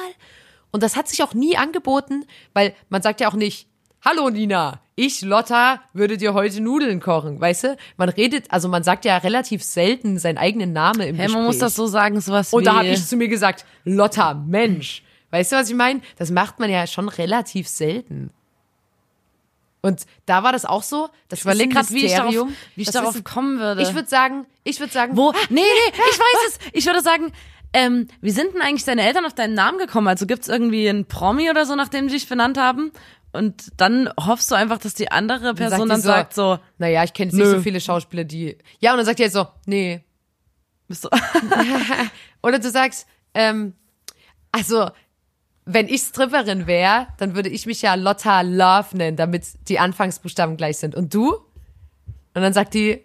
Und das hat sich auch nie angeboten, weil man sagt ja auch nicht, hallo Nina, ich, Lotta, würde dir heute Nudeln kochen, weißt du? Man redet, also man sagt ja relativ selten seinen eigenen Namen im hey, Gespräch. man muss das so sagen, sowas wie. Und da habe ich zu mir gesagt, Lotta, Mensch. Weißt du, was ich meine? Das macht man ja schon relativ selten. Und da war das auch so. Das ich überlege gerade, wie ich darauf, wie ich darauf ein- kommen würde. Ich würde sagen, ich würde sagen, Wo? Nee, nee, ich weiß es. Ich würde sagen, ähm, wie sind denn eigentlich deine Eltern auf deinen Namen gekommen? Also gibt's irgendwie einen Promi oder so, nachdem die dich benannt haben? Und dann hoffst du einfach, dass die andere Person die dann so- sagt so, naja, ich kenne jetzt nicht so viele Schauspieler, die. Ja, und dann sagt die jetzt so, nee. bist du, Oder du sagst, ähm, also, wenn ich Stripperin wäre, dann würde ich mich ja Lotta Love nennen, damit die Anfangsbuchstaben gleich sind. Und du? Und dann sagt die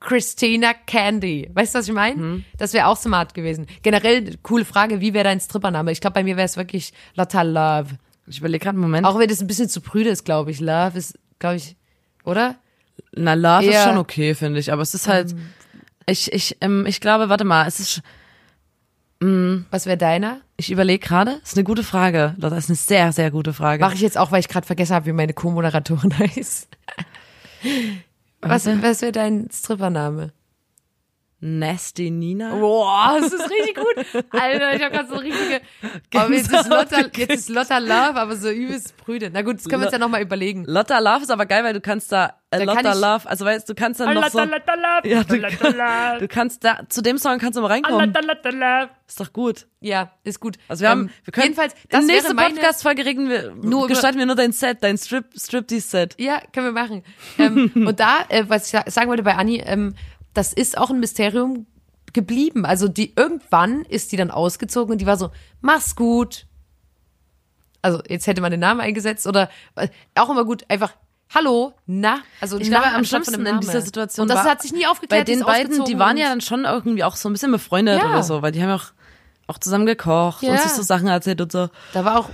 Christina Candy. Weißt du, was ich meine? Mhm. Das wäre auch smart gewesen. Generell, coole Frage, wie wäre dein Strippername? Ich glaube, bei mir wäre es wirklich Lotta Love. ich überlege gerade einen Moment. Auch wenn das ein bisschen zu prüde ist, glaube ich. Love ist, glaube ich, oder? Na, Love ist eher- schon okay, finde ich. Aber es ist halt, ich, ich, ähm, ich glaube, warte mal, es ist, Was wäre deiner? ich überlege gerade, ist eine gute Frage. Lotta, ist eine sehr, sehr gute Frage. Mache ich jetzt auch, weil ich gerade vergessen habe, wie meine Co-Moderatorin heißt. Was, was wäre dein Strippername? Nasty Nina? Boah, das ist richtig gut. Alter, ich habe gerade so richtige. Aber jetzt ist, Lotta, jetzt ist Lotta Love, aber so übelst prüde. Na gut, das können wir uns ja nochmal überlegen. Lotta Love ist aber geil, weil du kannst da, äh, Da Lotta Love, also weißt du, kannst dann noch so, Love. ja, du, du kannst da, zu dem Song kannst du mal reinkommen. Love. Ist doch gut. Ja, ist gut. Also wir haben, Ähm, wir können, jedenfalls, das wäre meine, Podcast-Folge reden wir, Nur gestalten wir nur dein Set, dein Strip, Striptease-Set. Ja, können wir machen. ähm, und da, äh, was ich sa- sagen wollte bei Anni, ähm, das ist auch ein Mysterium geblieben. Also die irgendwann ist die dann ausgezogen und die war so, mach's gut. Also jetzt hätte man den Namen eingesetzt oder äh, auch immer gut, einfach Hallo, na, also Ich na, glaube, am schlimmsten in dieser. Situation Und das war- hat sich nie aufgeklärt. Bei die den beiden, die waren ja dann schon irgendwie auch so ein bisschen befreundet Ja. oder so, weil die haben ja auch, auch zusammen gekocht Ja. und sich so Sachen erzählt und so. Da war auch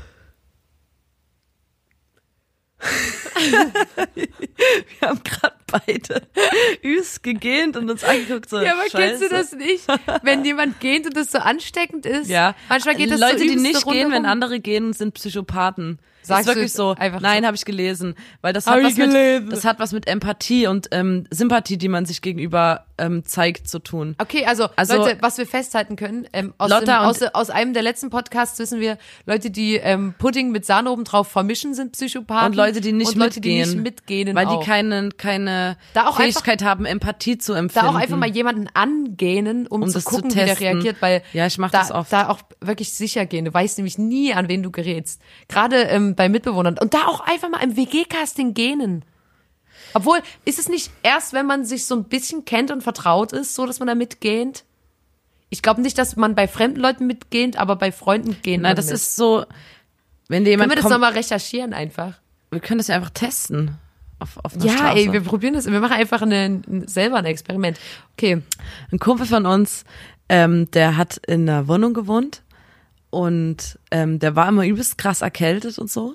Wir haben gerade beide üs gegähnt und uns angeguckt so. Ja, aber kennst du das nicht? Wenn jemand geht und das so ansteckend ist. Ja. Manchmal geht das Leute, so die nicht gehen, wenn andere gehen, sind Psychopathen. Sagst ist wirklich so. einfach Nein, habe ich gelesen, weil das Hab hat ich was mit das hat was mit Empathie und ähm, Sympathie, die man sich gegenüber ähm, zeigt, zu tun. Okay, also, Also- Leute, was wir festhalten können, ähm, aus, dem, aus, aus einem der letzten Podcasts wissen wir, Leute, die ähm, Pudding mit Sahne oben drauf vermischen, sind Psychopathen. Und Leute, die nicht und Leute, mitgehen, die nicht mitgehen, weil auch. die keine keine Da auch Fähigkeit haben, Empathie zu da empfinden. auch einfach mal jemanden angähnen, um, Um zu das zu gucken, wie der reagiert, weil Ja, ich mach da, das oft. da auch wirklich sicher gehen. Du weißt nämlich nie, an wen du gerätst. Gerade ähm, bei Mitbewohnern. Und da auch einfach mal im WG-Casting gähnen. Obwohl, ist es nicht erst, wenn man sich so ein bisschen kennt und vertraut ist, so, dass man da mitgähnt? Ich glaube nicht, dass man bei fremden Leuten mitgähnt, aber bei Freunden gehen Nein, das mit. ist so, wenn Können dir jemand wir das nochmal recherchieren einfach? wir können das ja einfach testen auf, auf Ja, Straße. ey, wir probieren das. Wir machen einfach eine, selber ein Experiment. Okay. Ein Kumpel von uns, ähm, der hat in einer Wohnung gewohnt und ähm, der war immer übelst krass erkältet und so.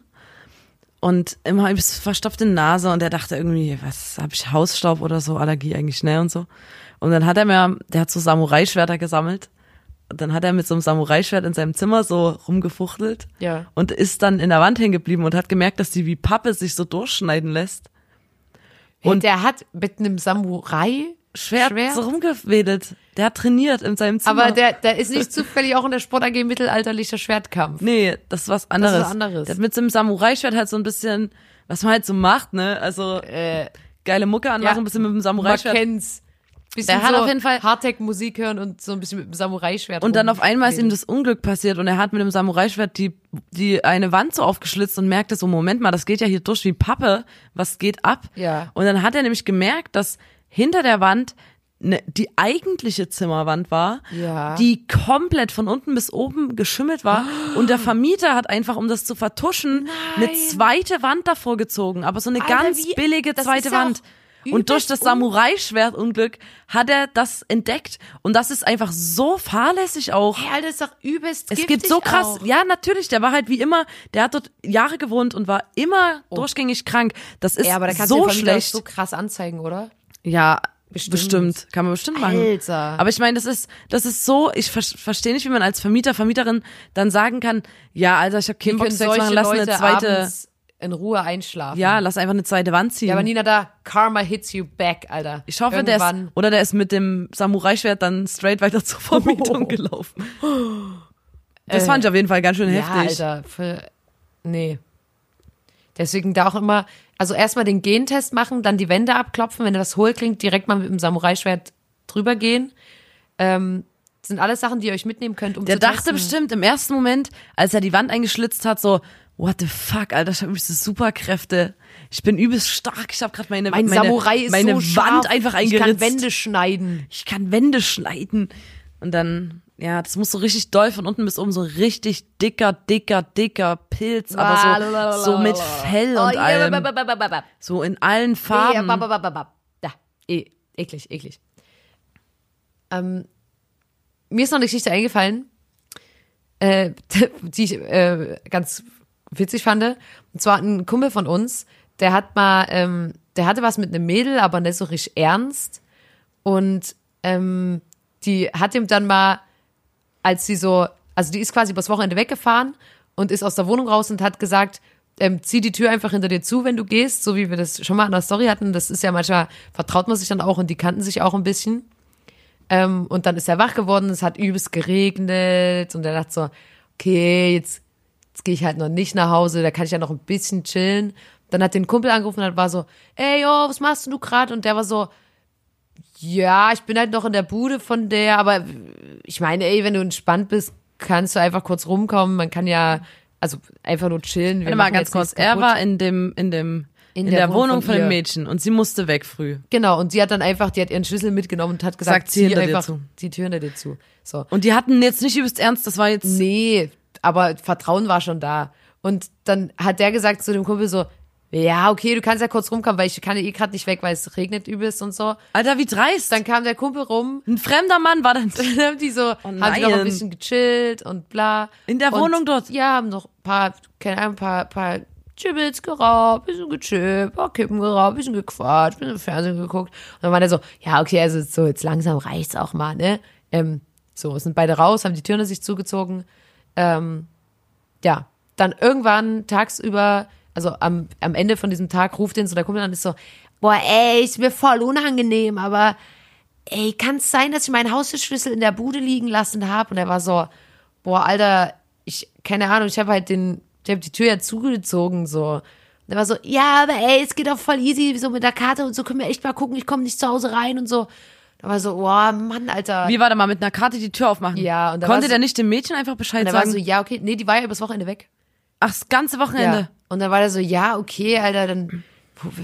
Und immer übelst verstopfte Nase und der dachte irgendwie, was habe ich Hausstaub oder so, Allergie eigentlich schnell und so. Und dann hat er mir, der hat so Samurai-Schwerter gesammelt. Und dann hat er mit so einem Samurai-Schwert in seinem Zimmer so rumgefuchtelt. Ja. Und ist dann in der Wand hängen geblieben und hat gemerkt, dass die wie Pappe sich so durchschneiden lässt. Und Und- der hat mit einem Samurai Schwert, Schwert? so rumgewedelt. Der hat trainiert in seinem Zimmer. Aber der, der ist nicht zufällig auch in der Sport AG mittelalterlicher Schwertkampf. Nee, das ist was anderes. was anderes. Der hat mit so einem Samurai-Schwert halt so ein bisschen, was man halt so macht, ne? Also geile Mucke anmachen, ein bisschen mit dem Man Samurai-Schwert. kennt's. Bisschen Der hat so auf jeden Fall- Hardtech-Musik hören und so ein bisschen mit dem Samurai-Schwert Und dann auf einmal ist ihm das Unglück passiert und er hat mit dem Samurai-Schwert die, die eine Wand so aufgeschlitzt und merkte so, Moment mal, das geht ja hier durch wie Pappe, was geht ab? Ja. Und dann hat er nämlich gemerkt, dass hinter der Wand ne, die eigentliche Zimmerwand war, Ja. die komplett von unten bis oben geschimmelt war. Und der Vermieter hat einfach, um das zu vertuschen, eine zweite Wand davor gezogen. Aber so eine Alter, ganz wie- billige zweite Wand. Und durch das un- Samurai-Schwertunglück hat er das entdeckt. Und das ist einfach so fahrlässig auch. Hey, Alter, ist doch übelst Es gibt so krass, Auch. ja natürlich, der war halt wie immer, der hat dort Jahre gewohnt und war immer durchgängig krank. Das ist Oh. Ja, aber da kannst du so Vermieter schlecht. so krass anzeigen, oder? ja, Bestimmt. bestimmt. Kann man bestimmt machen. Alter. Aber ich meine, das ist, das ist so, ich ver verstehe nicht, wie man als Vermieter, Vermieterin dann sagen kann, ja, Alter, ich habe keinen Bock, Sex machen, lass Leute eine zweite, in Ruhe einschlafen? ja, lass einfach eine zweite Wand ziehen. Ja, aber Nina, da Karma hits you back, Alter. ich hoffe, der Irgendwann. ist, oder der ist mit dem Samurai-Schwert dann straight weiter zur Vermietung gelaufen. Das Äh, fand ich auf jeden Fall ganz schön Ja, heftig. Alter, für, nee. Deswegen da auch immer, also erstmal den Gentest machen, dann die Wände abklopfen, wenn das hohl klingt, direkt mal mit dem Samurai-Schwert drüber gehen. Ähm, das sind alles Sachen, die ihr euch mitnehmen könnt, um Der zu dachte testen. bestimmt im ersten Moment, als er die Wand eingeschlitzt hat, so, what the fuck, Alter, ich habe übelste Superkräfte. Ich bin übelst stark. Ich habe gerade meine, mein meine, Samurai ist meine so scharf, Wand einfach Ich kann eingeritzt. Wände schneiden. ich kann Wände schneiden. Und dann, ja, das muss so richtig doll von unten bis oben, so richtig dicker, dicker, dicker Pilz, aber so, so mit Fell Oh, und ja, allem. So in allen Farben. Da, e eklig, eklig. Ähm, mir ist noch eine Geschichte eingefallen, äh, die ich äh, ganz witzig fand. Und zwar ein Kumpel von uns, der hat mal, ähm, der hatte was mit einem Mädel, aber nicht so richtig ernst. Und ähm, die hat ihm dann mal, als sie so, also die ist quasi übers Wochenende weggefahren und ist aus der Wohnung raus und hat gesagt, ähm, zieh die Tür einfach hinter dir zu, wenn du gehst, so wie wir das schon mal in der Story hatten. Das ist ja manchmal, vertraut man sich dann auch und die kannten sich auch ein bisschen. Ähm, und dann ist er wach geworden, es hat übelst geregnet und er dachte so, okay, jetzt, jetzt gehe ich halt noch nicht nach Hause, da kann ich ja noch ein bisschen chillen. Dann hat den Kumpel angerufen und war so, ey, yo, was machst du gerade? Und der war so, ja, ich bin halt noch in der Bude von der, aber ich meine, ey, wenn du entspannt bist, kannst du einfach kurz rumkommen. Man kann ja, also einfach nur chillen. Wir Warte mal ganz kurz. Er war in dem, in dem, in, der, Wohnung von, ihr. dem Mädchen und sie musste weg früh. Genau, und sie hat dann einfach, die hat ihren Schlüssel mitgenommen und hat gesagt, zieh dir einfach zu. die Tür hinter dir zu. So. Und die hatten jetzt nicht übelst ernst, das war jetzt, Nee, aber Vertrauen war schon da. Und dann hat der gesagt zu dem Kumpel so, ja, okay, du kannst ja kurz rumkommen, weil ich kann ja eh gerade nicht weg, weil es regnet übelst und so. Alter, wie dreist. Dann kam der Kumpel rum, Ein fremder Mann war dann dann haben die so, haben die noch ein bisschen gechillt und bla. In der und, Wohnung dort? Ja, haben noch ein paar, keine Ahnung, ein paar, paar Chibbits geraubt, bisschen gechippt, paar Kippen geraubt, bisschen gequatscht, bisschen Fernsehen geguckt. Und dann war der so, ja, okay, also so jetzt langsam reicht's auch mal, ne? Ähm, so, sind beide raus, haben die Türen sich zugezogen. Ähm, ja, dann irgendwann tagsüber, also am, am Ende von diesem Tag ruft ihn so der Kumpel an und ist so, boah, ey, ist mir voll unangenehm, aber ey, kann es sein, dass ich meinen Haustürschlüssel in der Bude liegen lassen habe? Und er war so, boah, Alter, ich, keine Ahnung, ich habe halt den, ich habe die Tür ja zugezogen, so. Und er war so, ja, aber ey, es geht doch voll easy, so mit der Karte und so können wir echt mal gucken, ich komme nicht zu Hause rein und so. Da war so, boah, Mann, Alter. Wie war da mal mit einer Karte die Tür aufmachen? Ja, und da Konnte war so- der nicht dem Mädchen einfach Bescheid und war sagen? so, ja, okay, nee, die war ja übers Wochenende weg. Ach, das ganze Wochenende. Ja. Und dann war der so, ja, okay, Alter, dann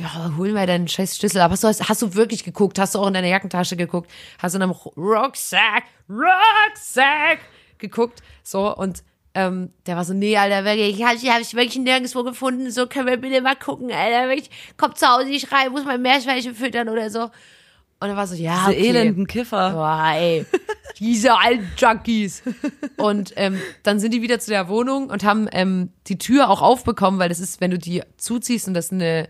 ja, hol mal deinen scheiß Schlüssel. Aber hast du, hast du wirklich geguckt? Hast du auch in deiner Jackentasche geguckt? Hast du in deinem Rucksack, Rucksack geguckt? So, und ähm, der war so, nee, Alter, wirklich, ich habe hab ich wirklich nirgendwo gefunden. So, können wir bitte mal gucken, Alter. Wirklich, komm zu Hause nicht rein, muss mein Meerschweinchen füttern oder so. Und er war so, ja, Diese okay. elenden Kiffer. Boah, ey. Diese alten Junkies. Und ähm, dann sind die wieder zu der Wohnung und haben ähm, die Tür auch aufbekommen, weil das ist, wenn du die zuziehst und das eine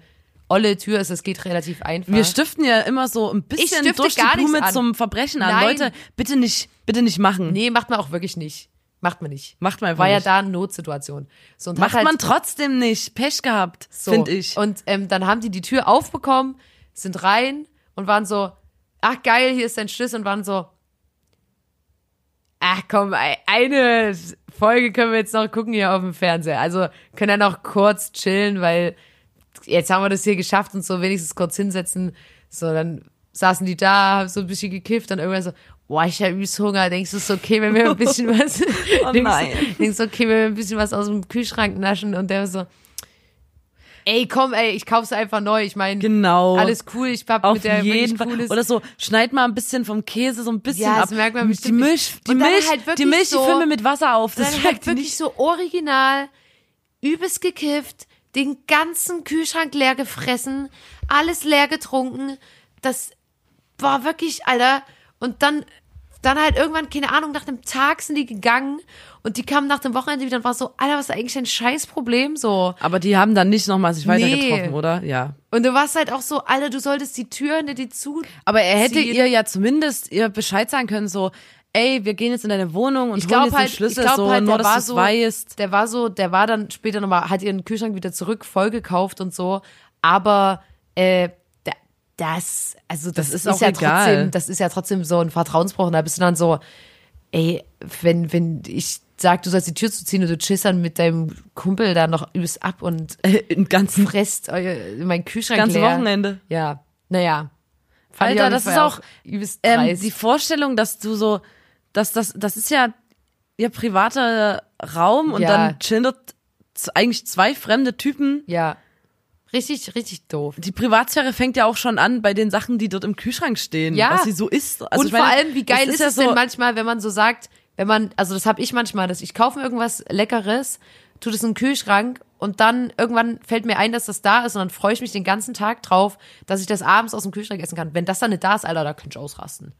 olle Tür ist, das geht relativ einfach. Wir stiften ja immer so ein bisschen durch die Blume zum Verbrechen an. Nein. Leute, bitte nicht, bitte nicht machen. nee, macht man auch wirklich nicht. Macht man nicht. Macht man einfach War ja nicht. da eine Notsituation. So, und Macht halt, man trotzdem nicht. Pech gehabt, so. finde ich. Und ähm, dann haben die die Tür aufbekommen, sind rein und waren so, ach geil, hier ist dein Schlüssel und waren so, ach komm, ei- eine Folge können wir jetzt noch gucken hier auf dem Fernseher. Also können ja noch kurz chillen, weil jetzt haben wir das hier geschafft und so wenigstens kurz hinsetzen. So, dann saßen die da, haben so ein bisschen gekifft, dann irgendwann so, boah, ich hab übelst Hunger. Denkst du, es ist okay, wenn wir ein bisschen was, Oh denkst, nein. du- denkst du, okay, wenn wir ein bisschen was aus dem Kühlschrank naschen und der so, ey, komm, ey, ich kauf's einfach neu. Ich meine, Genau. alles cool, ich hab Auf mit der jeden Fall. cooles Oder so, schneid mal ein bisschen vom Käse so ein bisschen Ja, ab. das merkt man die bestimmt nicht. Milch, die Milch, halt die Milch, so- die füllen mit Wasser auf. Das dann halt wirklich nicht. so original, übelst gekifft, den ganzen Kühlschrank leer gefressen, alles leer getrunken. Das war wirklich, Alter. Und dann, dann halt irgendwann, keine Ahnung, nach einem Tag sind die gegangen und die kamen nach dem Wochenende wieder und war so, Alter, was ist eigentlich ein Scheißproblem so? Aber die haben dann nicht nochmal sich weiter Nee. getroffen, oder? Ja. Und du warst halt auch so, Alter, du solltest die Tür hinter dir zu. Aber er hätte ziehen. ihr ja zumindest ihr Bescheid sagen können, so, ey, wir gehen jetzt in deine Wohnung und Ich holen jetzt halt, den Schlüssel, ich glaub so, halt, nur der dass so, weißt. der war so, der war dann später nochmal, hat ihren Kühlschrank wieder zurück voll gekauft und so, aber äh, da- das, also das, Das ist ist, auch ja egal. trotzdem, das ist ja trotzdem so ein Vertrauensbruch und da bist du dann so, ey, wenn, wenn ich sag, du sollst die Tür zuziehen und du dann mit deinem Kumpel da noch übelst ab und Äh, Im ganzen, fresst euer, mein Kühlschrank ganzen leer. Wochenende. Ja, naja. Fand Alter, das ist auch, übelst Ähm, die Vorstellung, dass du so, dass das, das ist ja ihr privater Raum und Ja. dann chillen dort eigentlich zwei fremde Typen. ja. Richtig, richtig doof. Die Privatsphäre fängt ja auch schon an bei den Sachen, die dort im Kühlschrank stehen, Ja. was sie so isst. Also und ich meine, vor allem, wie geil das ist, ja es so, denn manchmal, wenn man so sagt, wenn man, also das habe ich manchmal, dass ich kaufe mir irgendwas Leckeres, tue das in den Kühlschrank und dann irgendwann fällt mir ein, dass das da ist und dann freue ich mich den ganzen Tag drauf, dass ich das abends aus dem Kühlschrank essen kann. Wenn das dann nicht da ist, Alter, da könnte ich ausrasten.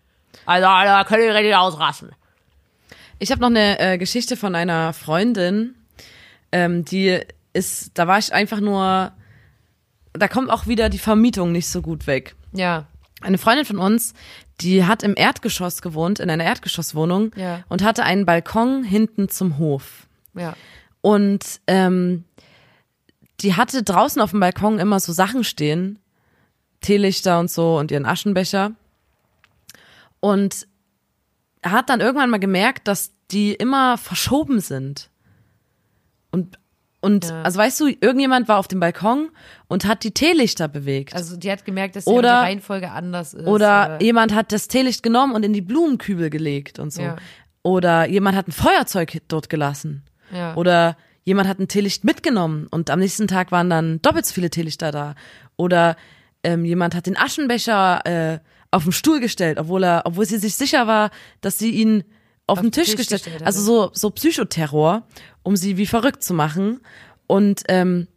Alter, Alter, da könnte ich richtig ausrasten. Ich habe noch eine äh, Geschichte von einer Freundin, ähm, die ist, da war ich einfach nur, da kommt auch wieder die Vermietung nicht so gut weg. Ja, Eine Freundin von uns, die hat im Erdgeschoss gewohnt, in einer Erdgeschosswohnung Ja. und hatte einen Balkon hinten zum Hof. ja, Und ähm, die hatte draußen auf dem Balkon immer so Sachen stehen, Teelichter und so und ihren Aschenbecher. Und hat dann irgendwann mal gemerkt, dass die immer verschoben sind. Und und Ja. also weißt du, irgendjemand war auf dem Balkon und hat die Teelichter bewegt. also die hat gemerkt, dass Oder- die Reihenfolge anders ist. Oder jemand hat das Teelicht genommen und in die Blumenkübel gelegt und so. Ja. Oder jemand hat ein Feuerzeug dort gelassen. Ja. Oder jemand hat ein Teelicht mitgenommen und am nächsten Tag waren dann doppelt so viele Teelichter da. Oder ähm, jemand hat den Aschenbecher äh, auf den Stuhl gestellt, obwohl er, obwohl sie sich sicher war, dass sie ihn auf, den Tisch, Tisch gestellt, gestellt Also so, so Psychoterror, um sie wie verrückt zu machen. Und ähm,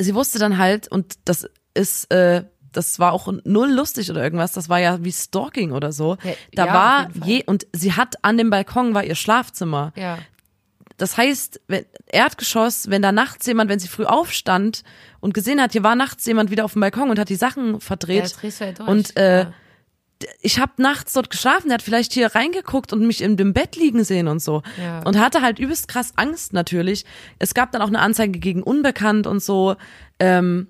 sie wusste dann halt, und das ist, äh, das war auch null lustig oder irgendwas, das war ja wie Stalking oder so. Ja, da ja, war je, und sie hat an dem Balkon war ihr Schlafzimmer. ja, das heißt, wenn, Erdgeschoss, wenn da nachts jemand, wenn sie früh aufstand und gesehen hat, hier war nachts jemand wieder auf dem Balkon und hat die Sachen Ja, verdreht. du halt durch. und äh, Ja. Ich habe nachts dort geschlafen, der hat vielleicht hier reingeguckt und mich in dem Bett liegen sehen und so. Ja. Und hatte halt übelst krass Angst natürlich. Es gab dann auch eine Anzeige gegen Unbekannt und so. Ähm,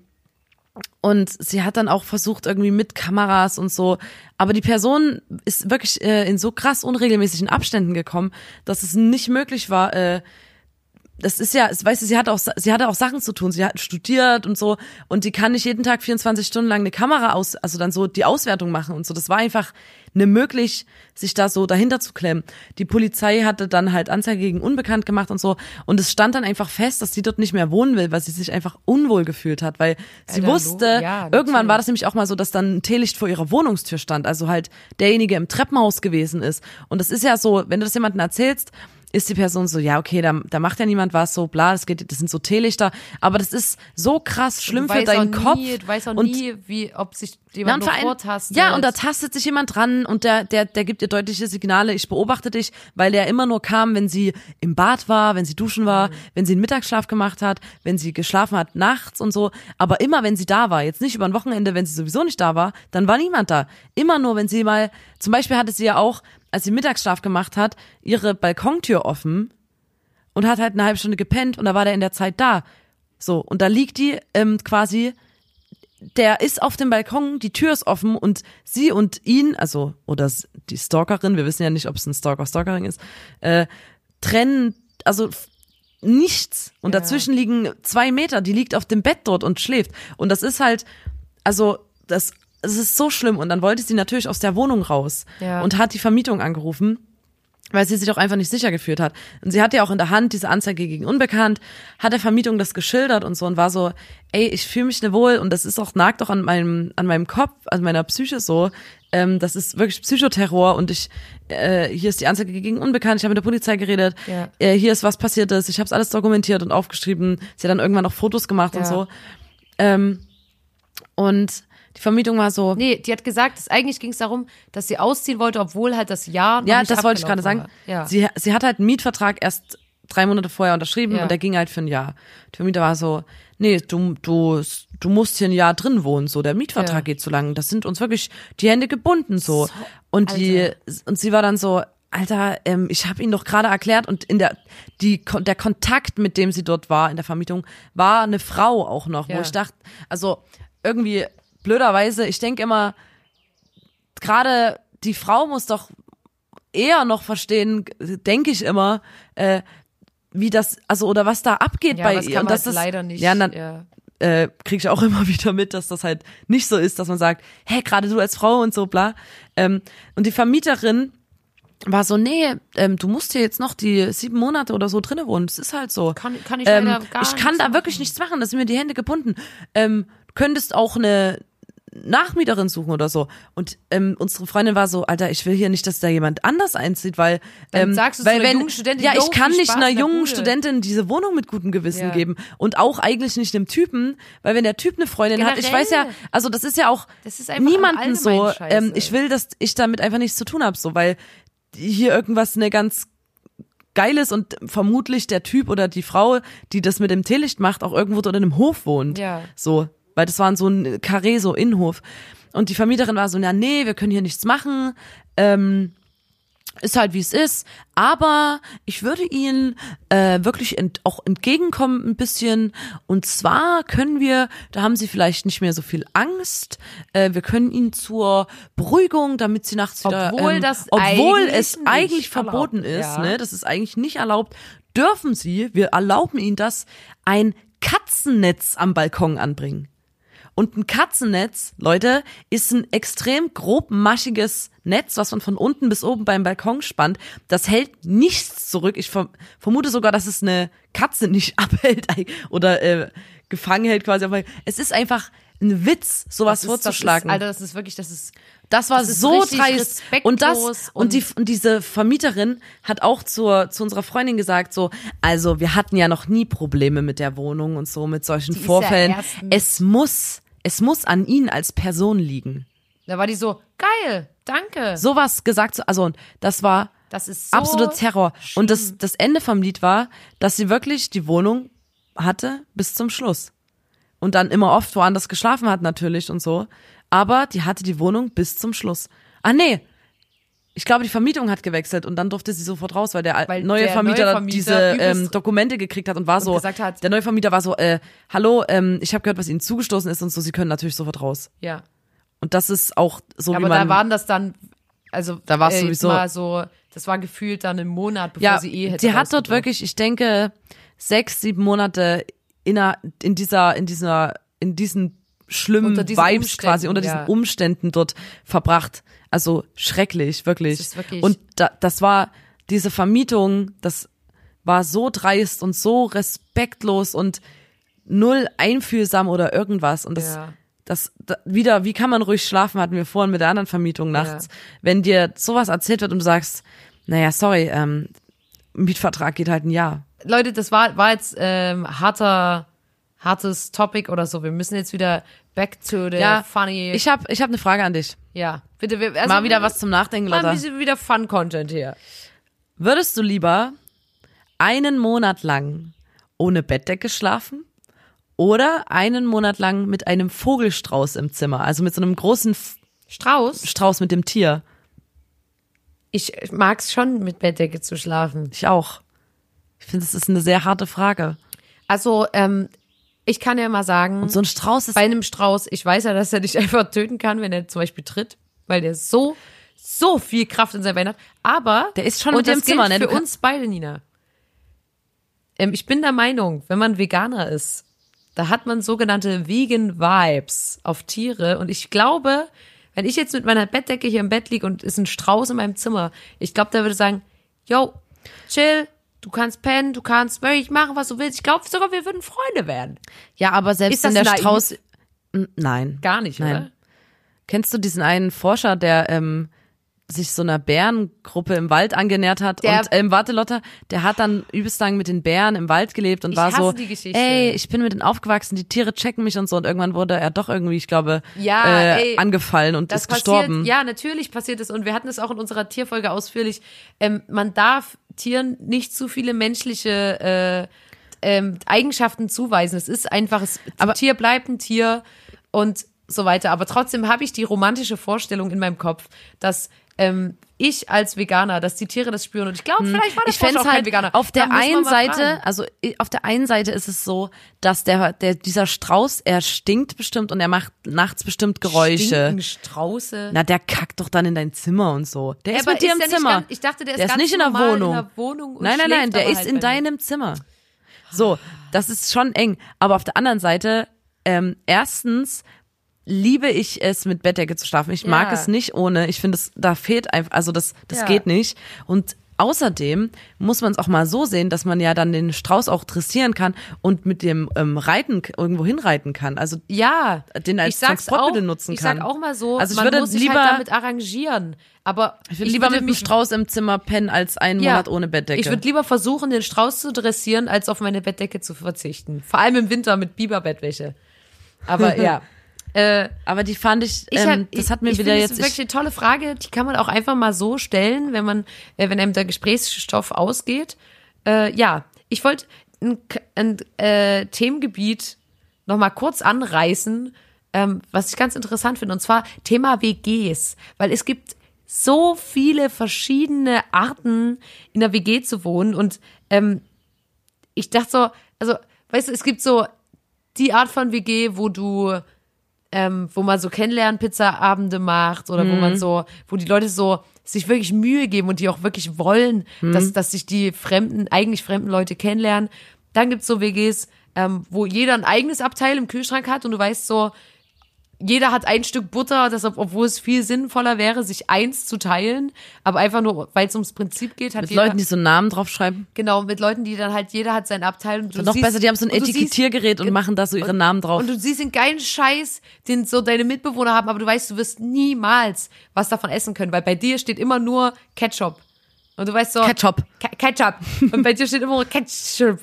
und sie hat dann auch versucht, irgendwie mit Kameras und so. Aber die Person ist wirklich äh, in so krass unregelmäßigen Abständen gekommen, dass es nicht möglich war, äh, das ist ja, weißt du, sie hat auch, sie hatte auch Sachen zu tun. Sie hat studiert und so und die kann nicht jeden Tag 24 Stunden lang eine Kamera aus, also dann so die Auswertung machen und so. Das war einfach nicht möglich, sich da so dahinter zu klemmen. Die Polizei hatte dann halt Anzeige gegen Unbekannt gemacht und so und es stand dann einfach fest, dass sie dort nicht mehr wohnen will, weil sie sich einfach unwohl gefühlt hat, weil sie dann wusste, ja, irgendwann war das nämlich auch mal so, dass dann ein Teelicht vor ihrer Wohnungstür stand, also halt derjenige im Treppenhaus gewesen ist. Und das ist ja so, wenn du das jemandem erzählst, ist die Person so, ja, okay, da, da macht ja niemand was, so bla, das geht, das sind so Teelichter, aber das ist so krass schlimm für deinen auch Kopf. Nie, du weißt auch und nie, wie, ob sich ja, jemand nur allem- vortastet. ja, und da tastet sich jemand dran und der, der, der gibt ihr deutliche Signale, ich beobachte dich, weil der immer nur kam, wenn sie im Bad war, wenn sie duschen war, wenn sie einen Mittagsschlaf gemacht hat, wenn sie geschlafen hat nachts und so. Aber immer, wenn sie da war, jetzt nicht über ein Wochenende, wenn sie sowieso nicht da war, dann war niemand da. Immer nur, wenn sie mal, zum Beispiel hatte sie ja auch, als sie Mittagsschlaf gemacht hat, ihre Balkontür offen und hat halt eine halbe Stunde gepennt und da war der in der Zeit da. So, und da liegt die ähm, quasi der ist auf dem Balkon, die Tür ist offen und sie und ihn, also, oder die Stalkerin, wir wissen ja nicht, ob es ein Stalker, Stalkerin ist, äh, trennen, also nichts. Und dazwischen liegen zwei Meter, die liegt auf dem Bett dort und schläft. Und das ist halt, also, das, das ist so schlimm. Und dann wollte sie natürlich aus der Wohnung raus Ja. und hat die Vermietung angerufen weil sie sich auch einfach nicht sicher gefühlt hat. Und sie hatte ja auch in der Hand diese Anzeige gegen Unbekannt, hat der Vermietung das geschildert und so und war so, ey, ich fühle mich nicht wohl und das ist auch, nagt auch an meinem, an meinem Kopf, an meiner Psyche so. Ähm, das ist wirklich Psychoterror und ich, äh, hier ist die Anzeige gegen Unbekannt, ich habe mit der Polizei geredet, Ja. äh, hier ist was passiert ist, ich habe es alles dokumentiert und aufgeschrieben, sie hat dann irgendwann noch Fotos gemacht und Ja. so. Ähm, und die Vermietung war so, Nee, die hat gesagt, dass eigentlich ging es darum, dass sie ausziehen wollte, obwohl halt das Jahr noch Ja, nicht das wollte ich gerade sagen. Ja. Sie, sie hat halt einen Mietvertrag erst drei Monate vorher unterschrieben Ja. und der ging halt für ein Jahr. Der Vermieter war so, nee, du, du, du musst hier ein Jahr drin wohnen, so, der Mietvertrag Ja. geht zu lang. Das sind uns wirklich die Hände gebunden, so. und die, und sie war dann so, Alter, ähm, ich habe Ihnen doch gerade erklärt und in der die der Kontakt, mit dem sie dort war in der Vermietung, war eine Frau auch noch, wo Ja. ich dachte, also irgendwie blöderweise, ich denke immer, gerade die Frau muss doch eher noch verstehen, denke ich immer, äh, wie das, also oder was da abgeht ja, bei das ihr. kann Und dass halt das, leider nicht. Ja, dann ja. äh, kriege ich auch immer wieder mit, dass das halt nicht so ist, dass man sagt, hey, gerade du als Frau und so, bla. Ähm, und die Vermieterin war so, nee, ähm, du musst hier jetzt noch die sieben Monate oder so drinnen wohnen. Das ist halt so. Kann- kann ich ähm, gar Ich kann da wirklich machen. nichts machen, da sind mir die Hände gebunden. Ähm, könntest auch eine Nachmieterin suchen oder so. Und ähm, unsere Freundin war so, Alter, ich will hier nicht, dass da jemand anders einzieht, weil Dann ähm, sagst du weil wenn, jungen Studentin, ja, ich kann nicht Spaß einer jungen Bude. Studentin diese Wohnung mit gutem Gewissen Ja. geben und auch eigentlich nicht einem Typen, weil wenn der Typ eine Freundin hat, ich Generell. weiß ja, also das ist ja auch Das ist niemanden so. scheiße. Ähm, ich will, dass ich damit einfach nichts zu tun habe, so, weil hier irgendwas eine ganz geil ist und vermutlich der Typ oder die Frau, die das mit dem Teelicht macht, auch irgendwo dort in einem Hof wohnt. Ja. So, weil das war so ein Karree, so Innenhof. Und die Vermieterin war so, na nee, wir können hier nichts machen. Ähm, ist halt wie es ist, aber ich würde Ihnen äh, wirklich ent auch entgegenkommen ein bisschen. Und zwar können wir, da haben Sie vielleicht nicht mehr so viel Angst. Äh, wir können Ihnen zur Beruhigung, damit Sie nachts wieder, Obwohl ähm, das obwohl eigentlich es eigentlich erlaubt verboten ist, ist, ja. ne, das ist eigentlich nicht erlaubt, dürfen Sie, wir erlauben Ihnen das, ein Katzennetz am Balkon anbringen. Und ein Katzennetz, Leute, ist ein extrem grob maschiges Netz, was man von unten bis oben beim Balkon spannt. Das hält nichts zurück. Ich verm vermute sogar, dass es eine Katze nicht abhält oder äh, gefangen hält quasi. Aber es ist einfach ein Witz, sowas Das ist- vorzuschlagen. Das ist, Alter, das ist wirklich, das ist. Das war Das so dreist. Und das respektlos und, die und diese Vermieterin hat auch zur zu unserer Freundin gesagt so, also wir hatten ja noch nie Probleme mit der Wohnung und so mit solchen Vorfällen. es muss es muss an ihnen als Person liegen. Da war die so, geil, danke. Sowas gesagt, so- also das war Das ist so absoluter Terror. Und das, schlimm. das Ende vom Lied war, dass sie wirklich die Wohnung hatte bis zum Schluss. Und dann immer oft woanders geschlafen hat natürlich und so. Aber die hatte die Wohnung bis zum Schluss. Ah nee, ich glaube, die Vermietung hat gewechselt und dann durfte sie sofort raus, weil der Weil neue, der Vermieter neue Vermieter diese ähm, Dokumente gekriegt hat und war so, gesagt hat- der neue Vermieter war so, äh, hallo, ähm, ich habe gehört, was Ihnen zugestoßen ist und so, Sie können natürlich sofort raus. Ja. Und das ist auch so, Aber wie man, da waren das dann, also Da war's äh, sowieso- mal so, das war gefühlt dann im Monat, bevor ja, sie eh hätte die hat dort wirklich, ich denke, sechs, sieben Monate in, einer, in dieser, in dieser, in diesen schlimmen Vibes Umständen, quasi, unter diesen ja. Umständen dort verbracht. Also schrecklich, wirklich. Das wirklich- Und da, das war diese Vermietung, das war so dreist und so respektlos und null einfühlsam oder irgendwas. Und das, Ja. das da, wieder, wie kann man ruhig schlafen, hatten wir vorhin mit der anderen Vermietung nachts. Wenn dir sowas erzählt wird und du sagst, naja, sorry, ähm, Mietvertrag geht halt ein Jahr. Leute, das war, war jetzt ähm, harter, hartes Topic oder so. Wir müssen jetzt wieder back to the Ja, funny. Ich habe ich hab eine Frage an dich. ja, bitte. Wir, also Mal wieder was zum Nachdenken, Mal ein Lotta. bisschen wieder Fun-Content hier. Würdest du lieber einen Monat lang ohne Bettdecke schlafen oder einen Monat lang mit einem Vogelstrauß im Zimmer, also mit so einem großen F Strauß, Strauß mit dem Tier? ich mag's schon, mit Bettdecke zu schlafen. Ich auch. Ich finde, das ist eine sehr harte Frage. Also, ähm, ich kann ja mal sagen, Und so ein Strauß ist bei einem Strauß, ich weiß ja, dass er dich einfach töten kann, wenn er zum Beispiel tritt, weil der so, so viel Kraft in seinem Bein hat. Aber Der ist schon und das im Zimmer, gilt ne? Für uns beide, Nina. Ähm, ich bin der Meinung, wenn man Veganer ist, da hat man sogenannte Vegan Vibes auf Tiere. Und ich glaube, wenn ich jetzt mit meiner Bettdecke hier im Bett liege und ist ein Strauß in meinem Zimmer, ich glaube, der würde sagen, yo, chill, du kannst pennen, du kannst wirklich machen, was du willst. Ich glaube sogar, wir würden Freunde werden. ja, aber selbst wenn der naiv? Strauß Nein. Gar nicht, Nein. oder? Kennst du diesen einen Forscher, der ähm, sich so einer Bärengruppe im Wald angenähert hat Der- und ähm, warte Lotta, der hat dann übelst lang mit den Bären im Wald gelebt und war so, die Geschichte. ey, ich bin mit denen aufgewachsen, die Tiere checken mich und so und irgendwann wurde er doch irgendwie, ich glaube, Ja, äh, ey, angefallen und Das ist passiert, gestorben. ja, natürlich passiert es und wir hatten es auch in unserer Tierfolge ausführlich. Ähm, man darf Tieren nicht zu viele menschliche äh, ähm, Eigenschaften zuweisen. Es ist einfach, es, Aber- Tier bleibt ein Tier und so weiter. Aber trotzdem habe ich die romantische Vorstellung in meinem Kopf, dass ähm, ich als Veganer, dass die Tiere das spüren und ich glaube, vielleicht war Hm. ich es auch kein halt Veganer. auf der einen Seite, also i- auf der einen Seite ist es so, dass der, der dieser Strauß, er stinkt bestimmt und er macht nachts bestimmt Geräusche. Stinken Strauße. Na, der kackt doch dann in dein Zimmer und so. Der Ja, ist mit dir ist im Zimmer. ganz- ich dachte, der ist der ist ganz nicht in der normal in Wohnung. der Wohnung nein, nein, nein, der ist halt in deinem Zimmer. So, das ist schon eng. Aber auf der anderen Seite, ähm, erstens liebe ich es, mit Bettdecke zu schlafen. Ich mag Ja. es nicht ohne. Ich finde, da fehlt einfach, also das, das Ja. geht nicht. Und außerdem muss man es auch mal so sehen, dass man ja dann den Strauß auch dressieren kann und mit dem ähm, Reiten irgendwo hinreiten kann. Also Ja, den als ich Transportmittel nutzen ich kann. sag auch mal so, Also ich man würde muss sich lieber- halt damit arrangieren. Aber ich würde lieber mit mich, Strauß im Zimmer pennen, als einen Monat ohne Bettdecke. Ich würde lieber versuchen, den Strauß zu dressieren, als auf meine Bettdecke zu verzichten. Vor allem im Winter mit Biberbettwäsche. Aber ja. Äh, Aber die fand ich, ich ähm, hab, das ich, hat mir ich wieder finde, jetzt. Das ist wirklich Ich, eine tolle Frage. Die kann man auch einfach mal so stellen, wenn man, äh, wenn einem der Gesprächsstoff ausgeht. Äh, ja, ich wollte ein, ein äh, Themengebiet noch mal kurz anreißen, ähm, was ich ganz interessant finde, und zwar Thema WGs, weil es gibt so viele verschiedene Arten in der WG zu wohnen und ähm, ich dachte so, also weißt du, es gibt so die Art von WG, wo du ähm, wo man so Kennenlernen-Pizza-Abende macht oder wo Mhm. man so, wo die Leute so sich wirklich Mühe geben und die auch wirklich wollen, Mhm. dass, dass sich die fremden, eigentlich fremden Leute kennenlernen. Dann gibt's so WGs, ähm, wo jeder ein eigenes Abteil im Kühlschrank hat und du weißt so, jeder hat ein Stück Butter, deshalb, obwohl es viel sinnvoller wäre, sich eins zu teilen, aber einfach nur, weil es ums Prinzip geht, hat mit jeder, Leuten, die so einen Namen draufschreiben. genau, mit Leuten, die dann halt, jeder hat sein Abteil. Und du Noch siehst- besser, die haben so ein und du siehst- Etikettiergerät und machen da so ihre Namen drauf. und du siehst den geilen Scheiß, den so deine Mitbewohner haben, aber du weißt, du wirst niemals was davon essen können, weil bei dir steht immer nur Ketchup. Und du weißt so. Ketchup. Ke Ketchup. Und bei dir steht immer nur Ketchup.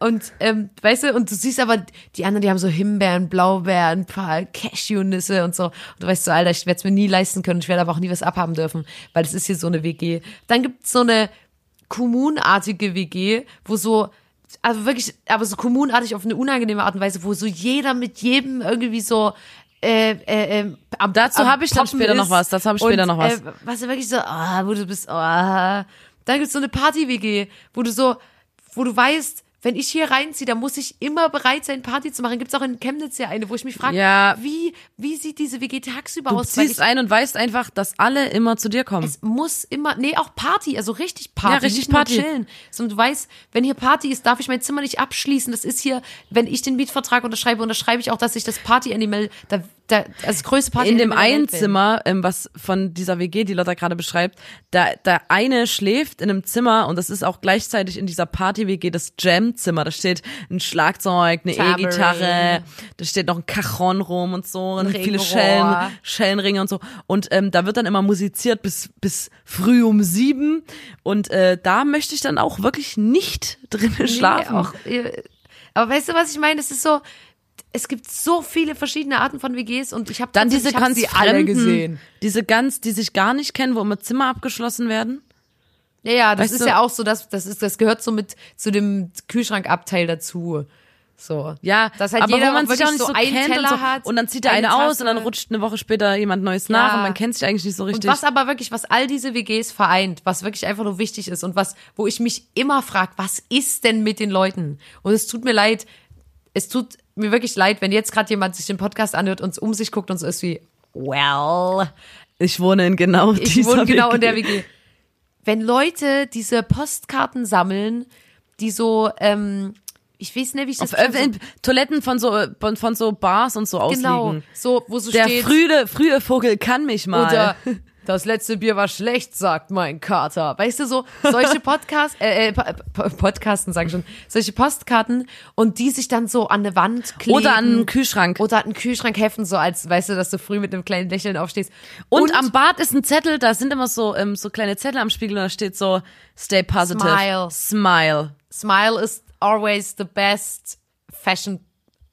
Und ähm, weißt du, und du siehst aber, die anderen, die haben so Himbeeren, Blaubeeren, ein paar Cashewnüsse und so. Und du weißt so, Alter, ich werde es mir nie leisten können, ich werde aber auch nie was abhaben dürfen, weil das ist hier so eine WG. Dann gibt's so eine kommunartige WG, wo so, also wirklich, aber so kommunartig auf eine unangenehme Art und Weise, wo so jeder mit jedem irgendwie so äh, äh, äh, am, Dazu am hab ich dann später noch was, dazu hab ich später Und, noch was. Äh, was du wirklich so, ah, wo du bist, ah. Dann gibt's so eine Party-WG, wo du so, wo du weißt, wenn ich hier reinziehe, dann muss ich immer bereit sein, Party zu machen. Gibt's auch in Chemnitz ja eine, wo ich mich frage, Ja. wie, wie sieht diese WG tagsüber Du aus? Weil ziehst ich, ein und weißt einfach, dass alle immer zu dir kommen. es muss immer, nee, auch Party, also richtig Party, Ja, richtig Party. chillen. Sondern du weißt, wenn hier Party ist, darf ich mein Zimmer nicht abschließen. Das ist hier, wenn ich den Mietvertrag unterschreibe, unterschreibe ich auch, dass ich das Party-Animal, da, da, also das größte party in dem einen Zimmer, ähm, was von dieser WG, die Lotta gerade beschreibt, da der eine schläft in einem Zimmer und das ist auch gleichzeitig in dieser Party-WG das Jam-Zimmer. Da steht ein Schlagzeug, eine. E-Gitarre, da steht noch ein Cajon rum und so und viele Regenrohr. Schellen, Schellenringe und so. Und ähm, da wird dann immer musiziert bis bis früh um sieben und äh, da möchte ich dann auch wirklich nicht drinnen schlafen. Nee, auch, äh, aber weißt du, was ich meine? Es ist so, es gibt so viele verschiedene Arten von WGs und ich habe Dann diese hab ganz sie alle gesehen. diese ganz, die sich gar nicht kennen, wo immer Zimmer abgeschlossen werden. Ja, ja, das Weißt ist du- ja auch so, das, das ist, das gehört so mit zu dem Kühlschrankabteil dazu. So. Ja, dass halt aber jeder wo man sich auch nicht so, einen kennt Teller und so. hat, und dann zieht der eine eine, aus und dann rutscht eine Woche später jemand Neues Ja. nach und man kennt sich eigentlich nicht so Und richtig. was aber wirklich, was all diese WGs vereint, was wirklich einfach nur wichtig ist und was, wo ich mich immer frage, was ist denn mit den Leuten? Und es tut mir leid, es tut mir wirklich leid, wenn jetzt gerade jemand sich den Podcast anhört und um sich guckt und so ist wie, well, ich wohne in genau ich dieser wohne genau WG. in der WG. Wenn Leute diese Postkarten sammeln, die so, ähm, ich weiß nicht, wie ich das Auf, in Toiletten von so von, von so Bars und so genau, ausliegen. so, wo so Der steht, frühe, frühe Vogel kann mich mal. Oder das letzte Bier war schlecht, sagt mein Kater. Weißt du, so solche Podcasts, äh, äh, Po- Po- Podcasten, sag ich schon, solche Postkarten und die sich dann so an eine Wand kleben. Oder an einen Kühlschrank. Oder an einen Kühlschrank heften, so als, weißt du, dass du früh mit einem kleinen Lächeln aufstehst. Und, am Bad ist ein Zettel, da sind immer so ähm, so kleine Zettel am Spiegel und da steht so Stay positive. Smile. Smile. Smile is always the best fashion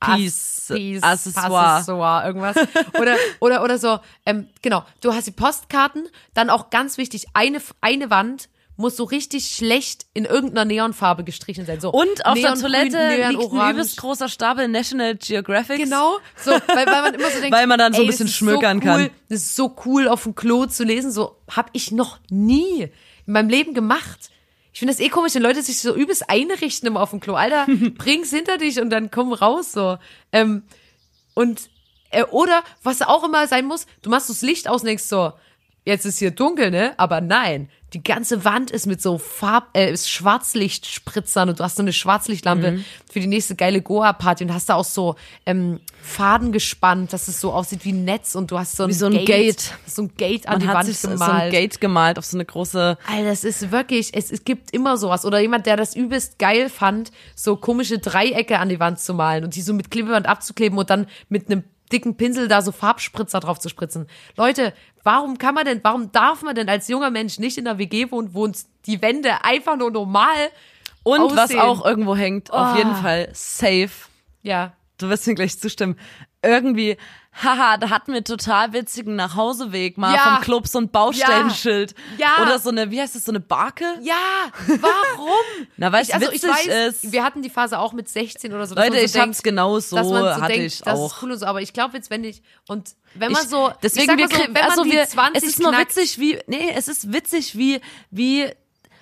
Piece, Piece, Accessoire. Accessoire, irgendwas. Oder, oder, oder so, ähm, genau, du hast die Postkarten, dann auch ganz wichtig, eine, eine Wand muss so richtig schlecht in irgendeiner Neonfarbe gestrichen sein. So Und auf der Neongrün, Toilette liegt ein übelst großer Stapel National Geographic. Genau, so, weil, weil man immer so denkt, Weil man dann so ein ey, bisschen das ist schmökern so cool, kann. Das ist so cool, auf dem Klo zu lesen. So habe ich noch nie in meinem Leben gemacht. Ich finde das eh komisch, wenn Leute sich so übelst einrichten immer auf dem Klo. Alter, bring's hinter dich und dann komm raus so. Ähm, und äh, oder was auch immer sein muss, du machst so das Licht aus und denkst so, jetzt ist hier dunkel, ne? Aber nein, die ganze Wand ist mit so Farb, äh, ist Schwarzlichtspritzern und du hast so eine Schwarzlichtlampe Mhm. für die nächste geile Goa-Party und hast da auch so ähm, Faden gespannt, dass es so aussieht wie ein Netz und du hast so ein, Wie so ein Gate. so ein Gate an Man die hat Wand sich gemalt. so ein Gate gemalt auf so eine große. Alter, das ist wirklich, es, es gibt immer sowas. Oder jemand, der das übelst geil fand, so komische Dreiecke an die Wand zu malen und die so mit Klebeband abzukleben und dann mit einem dicken Pinsel da so Farbspritzer drauf zu spritzen. Leute, warum kann man denn, warum darf man denn als junger Mensch nicht in der WG wohnen, wo uns die Wände einfach nur normal Und was aussehen? auch irgendwo hängt, auf Oh. jeden Fall safe. Ja. Du wirst mir gleich zustimmen. Irgendwie, haha, da hatten wir total witzigen Nachhauseweg mal Ja. vom Club so ein Baustellenschild. Ja. Oder so eine, wie heißt das, so eine Barke? Ja, warum? Na, weil es ich, also ich witzig weiß, ist. wir hatten die Phase auch mit 16 oder so. Leute, ich so hab's genau so, dass man so hatte denkt, ich das auch. ist cool und so, aber ich glaube jetzt, wenn ich, und wenn man Ich- so, deswegen ich wir, so, wenn man also wir, 20 es ist nur knackt, witzig wie, nee, es ist witzig wie, wie,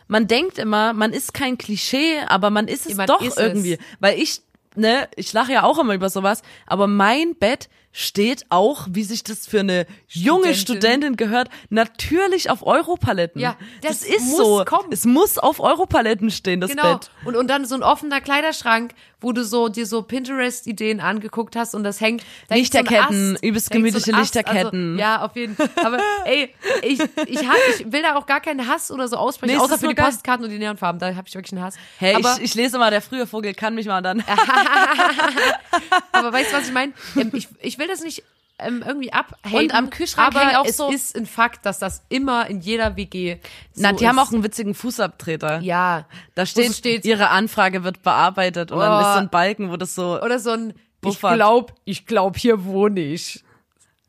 man denkt immer, man ist kein Klischee, aber man ist es Man doch ist es. irgendwie, weil ich, ne, ich lache ja auch immer über sowas, aber mein Bett steht auch, wie sich das für eine junge Studentin. Studentin gehört, natürlich auf Europaletten. Ja, das, das ist muss so. kommen. Es muss auf Europaletten stehen, das Genau. Bett. Und, und dann so ein offener Kleiderschrank, wo du so dir so Pinterest-Ideen angeguckt hast und das hängt. da so Lichterketten, Ast, übelst so ein gemütliche Ast, Lichterketten. Also, ja, auf jeden Fall. Aber ey, ich, ich, ha- ich will da auch gar keinen Hass oder so aussprechen, Nee, außer für die geil. Postkarten und die Neonfarben. Da habe ich wirklich einen Hass. Hey, aber, ich, ich lese immer, der frühe Vogel kann mich mal dann. aber weißt du, was ich meine? Ähm, ich, ich will das nicht ähm, irgendwie abhaten. Und am Kühlschrank aber auch es so- ist ein Fakt, dass das immer in jeder WG so Na, die ist. haben auch einen witzigen Fußabtreter. ja, Da steht, so steht ihre Anfrage wird bearbeitet und dann Oh. ist so ein Balken, wo das so oder so ein ich Buffert. glaub, ich glaub, hier wohne ich.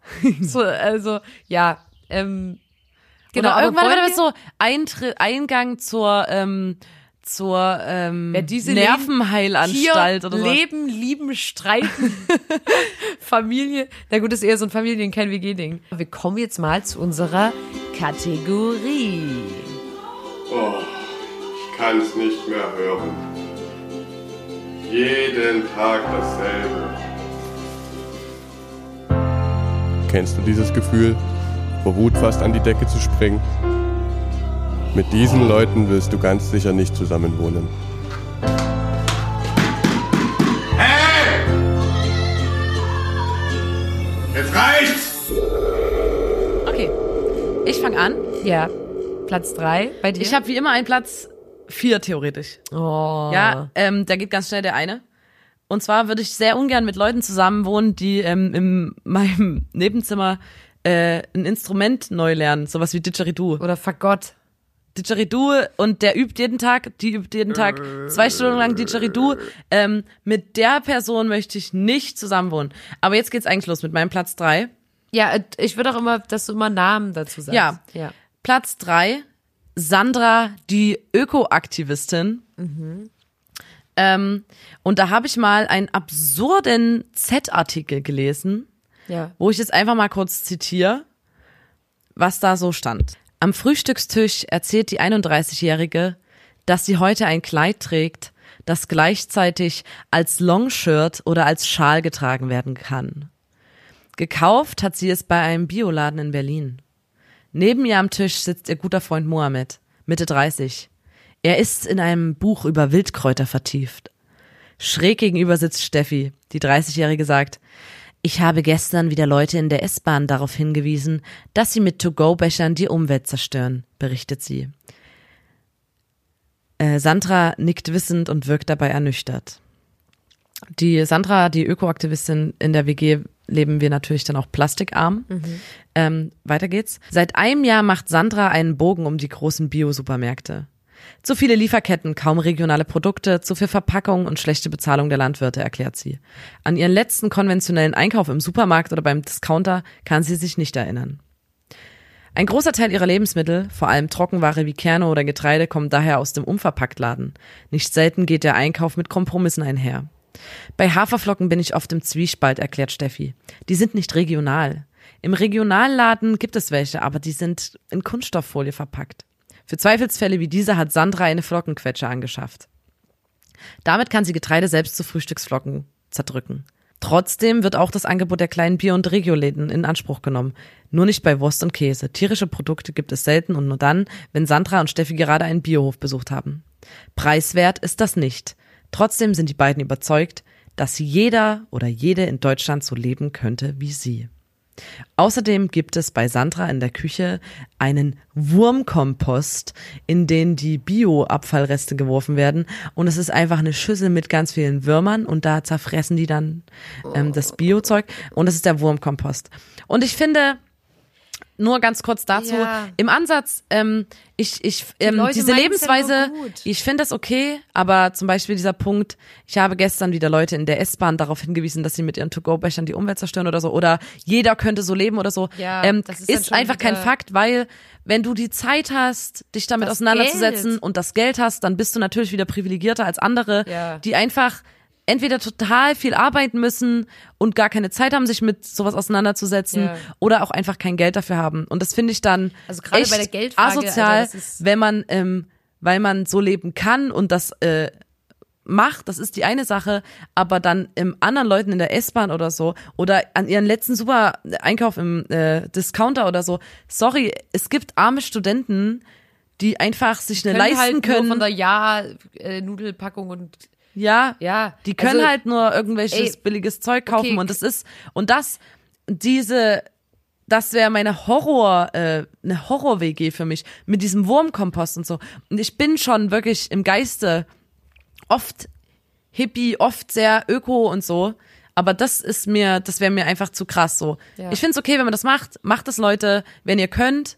so, also ja, ähm, genau. Oder irgendwann wird wir- das so Eintritt, Eingang zur ähm, zur ähm, diese Nervenheilanstalt Hier oder so. Leben, lieben, streiten, Familie. Na gut, das ist eher so ein Familien, kein WG-Ding. Wir kommen jetzt mal zu unserer Kategorie. Oh, ich kann es nicht mehr hören. Jeden Tag dasselbe. Kennst du dieses Gefühl, vor Wut fast an die Decke zu springen? Mit diesen Leuten willst du ganz sicher nicht zusammenwohnen. Hey! Jetzt reicht's! Okay. Ich fange an. Ja, Platz drei bei dir. Ich habe wie immer einen Platz vier theoretisch. oh. Ja, ähm, da geht ganz schnell der eine. Und zwar würde ich sehr ungern mit Leuten zusammenwohnen, die ähm, in meinem Nebenzimmer äh, ein Instrument neu lernen, sowas wie Didgeridoo. Oder Fagott. Didgeridoo und der übt jeden Tag, die übt jeden Tag zwei Stunden lang Didgeridoo. Ähm, mit der Person möchte ich nicht zusammenwohnen. Aber jetzt geht's eigentlich los mit meinem Platz drei. Ja, äh, ich würde auch immer, dass du immer Namen dazu sagst. Ja. ja. Platz drei, Sandra, die Ökoaktivistin. Ähm, und da habe ich mal einen absurden Z-Artikel gelesen, Ja. wo ich jetzt einfach mal kurz zitiere, was da so stand. Am Frühstückstisch erzählt die 31-Jährige, dass sie heute ein Kleid trägt, das gleichzeitig als Longshirt oder als Schal getragen werden kann. Gekauft hat sie es bei einem Bioladen in Berlin. Neben ihr am Tisch sitzt ihr guter Freund Mohammed, Mitte 30. Er ist in einem Buch über Wildkräuter vertieft. Schräg gegenüber sitzt Steffi, die 30-Jährige sagt, ich habe gestern wieder Leute in der S-Bahn darauf hingewiesen, dass sie mit To-Go-Bechern die Umwelt zerstören, berichtet sie. Äh, Sandra nickt wissend und wirkt dabei ernüchtert. Die Sandra, die Ökoaktivistin in der WG, leben wir natürlich dann auch plastikarm. Ähm, weiter geht's. Seit einem Jahr macht Sandra einen Bogen um die großen Bio-Supermärkte. Zu viele Lieferketten, kaum regionale Produkte, zu viel Verpackung und schlechte Bezahlung der Landwirte, erklärt sie. An ihren letzten konventionellen Einkauf im Supermarkt oder beim Discounter kann sie sich nicht erinnern. Ein großer Teil ihrer Lebensmittel, vor allem Trockenware wie Kerne oder Getreide, kommt daher aus dem Unverpacktladen. Nicht selten geht der Einkauf mit Kompromissen einher. Bei Haferflocken bin ich oft im Zwiespalt, erklärt Steffi. Die sind nicht regional. Im Regionalladen gibt es welche, aber die sind in Kunststofffolie verpackt. Für Zweifelsfälle wie diese hat Sandra eine Flockenquetsche angeschafft. Damit kann sie Getreide selbst zu Frühstücksflocken zerdrücken. Trotzdem wird auch das Angebot der kleinen Bio- und Regioläden in Anspruch genommen. Nur nicht bei Wurst und Käse. Tierische Produkte gibt es selten und nur dann, wenn Sandra und Steffi gerade einen Biohof besucht haben. Preiswert ist das nicht. Trotzdem sind die beiden überzeugt, dass jeder oder jede in Deutschland so leben könnte wie sie. Außerdem gibt es bei Sandra in der Küche einen Wurmkompost, in den die Bio-Abfallreste geworfen werden. Und es ist einfach eine Schüssel mit ganz vielen Würmern und da zerfressen die dann ähm, das Biozeug. Und das ist der Wurmkompost. Und ich finde, nur ganz kurz dazu, Ja. im Ansatz, ähm, ich, ich, ähm, Leute diese Lebensweise, ich finde das okay, aber zum Beispiel dieser Punkt, ich habe gestern wieder Leute in der S-Bahn darauf hingewiesen, dass sie mit ihren To-Go-Bechern die Umwelt zerstören oder so, oder jeder könnte so leben oder so, Ja, ähm, das ist ist, einfach kein Fakt, weil wenn du die Zeit hast, dich damit auseinanderzusetzen Geld. und das Geld hast, dann bist du natürlich wieder privilegierter als andere, Ja. die einfach entweder total viel arbeiten müssen und gar keine Zeit haben, sich mit sowas auseinanderzusetzen Ja. oder auch einfach kein Geld dafür haben. Und das finde ich dann Also gerade echt bei der Geldfrage, asozial, Alter, wenn man, ähm, weil man so leben kann und das äh, macht, das ist die eine Sache, aber dann im anderen Leuten in der S-Bahn oder so oder an ihren letzten super Einkauf im äh, Discounter oder so, sorry, es gibt arme Studenten, die einfach sich eine Können leisten halt können. Nur von der Ja-Nudelpackung und Ja, Ja, Die können also- halt nur irgendwelches Ey, billiges Zeug kaufen okay. und das ist und das diese das wäre meine Horror äh, eine Horror WG für mich mit diesem Wurmkompost und so und ich bin schon wirklich im Geiste oft Hippie, oft sehr öko und so, Aber das ist mir, das wäre mir einfach zu krass so. Ja. Ich finde es okay, wenn man das macht. Macht es, Leute, wenn ihr könnt.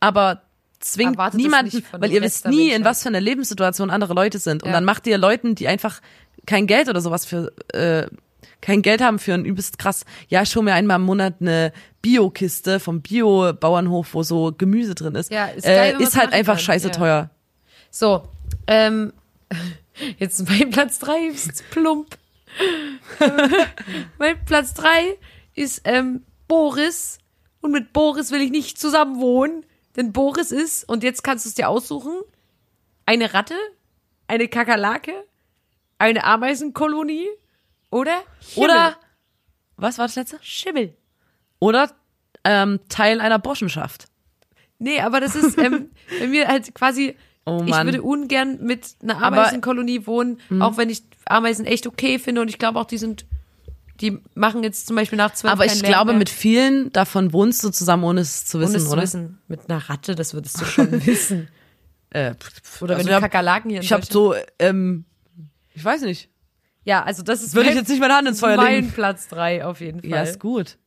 Aber zwingt Erwartet niemanden, weil ihr wisst nie, in was für einer Lebenssituation andere Leute sind. Und Ja. dann macht ihr Leuten, die einfach kein Geld oder sowas für, äh, kein Geld haben für ein übelst krass, ja, ich hole mir einmal im Monat eine Bio-Kiste vom Bio-Bauernhof, wo so Gemüse drin ist. Ja, ist geil, äh, wenn man's ist halt einfach kann. scheiße Ja. teuer. So, ähm, jetzt mein Platz drei ist plump. mein Platz drei ist ähm, Boris. Und mit Boris will ich nicht zusammen wohnen. Denn Boris ist, und jetzt kannst du es dir aussuchen, eine Ratte, eine Kakerlake, eine Ameisenkolonie oder Schimmel. Oder, was war das letzte? Schimmel. Oder ähm, Teil einer Burschenschaft. Nee, aber das ist, ähm, wenn wir halt quasi, Oh ich würde ungern mit einer Aber-. Ameisenkolonie wohnen, auch wenn ich Ameisen echt okay finde und ich glaube auch, die sind, die machen jetzt zum Beispiel nach zwölf Aber ich glaube, mit vielen davon wohnst du zusammen, ohne es zu wissen, ohne es zu oder? wissen. Mit einer Ratte, das würdest du schon wissen. Äh, Oder Also wenn ich du Kakerlaken hier ich habe so, ähm, ich weiß nicht. Ja, also das ist Würde ich mein- jetzt nicht meine Hand ins Feuer mein legen. Platz drei auf jeden Fall. Ja, ist gut.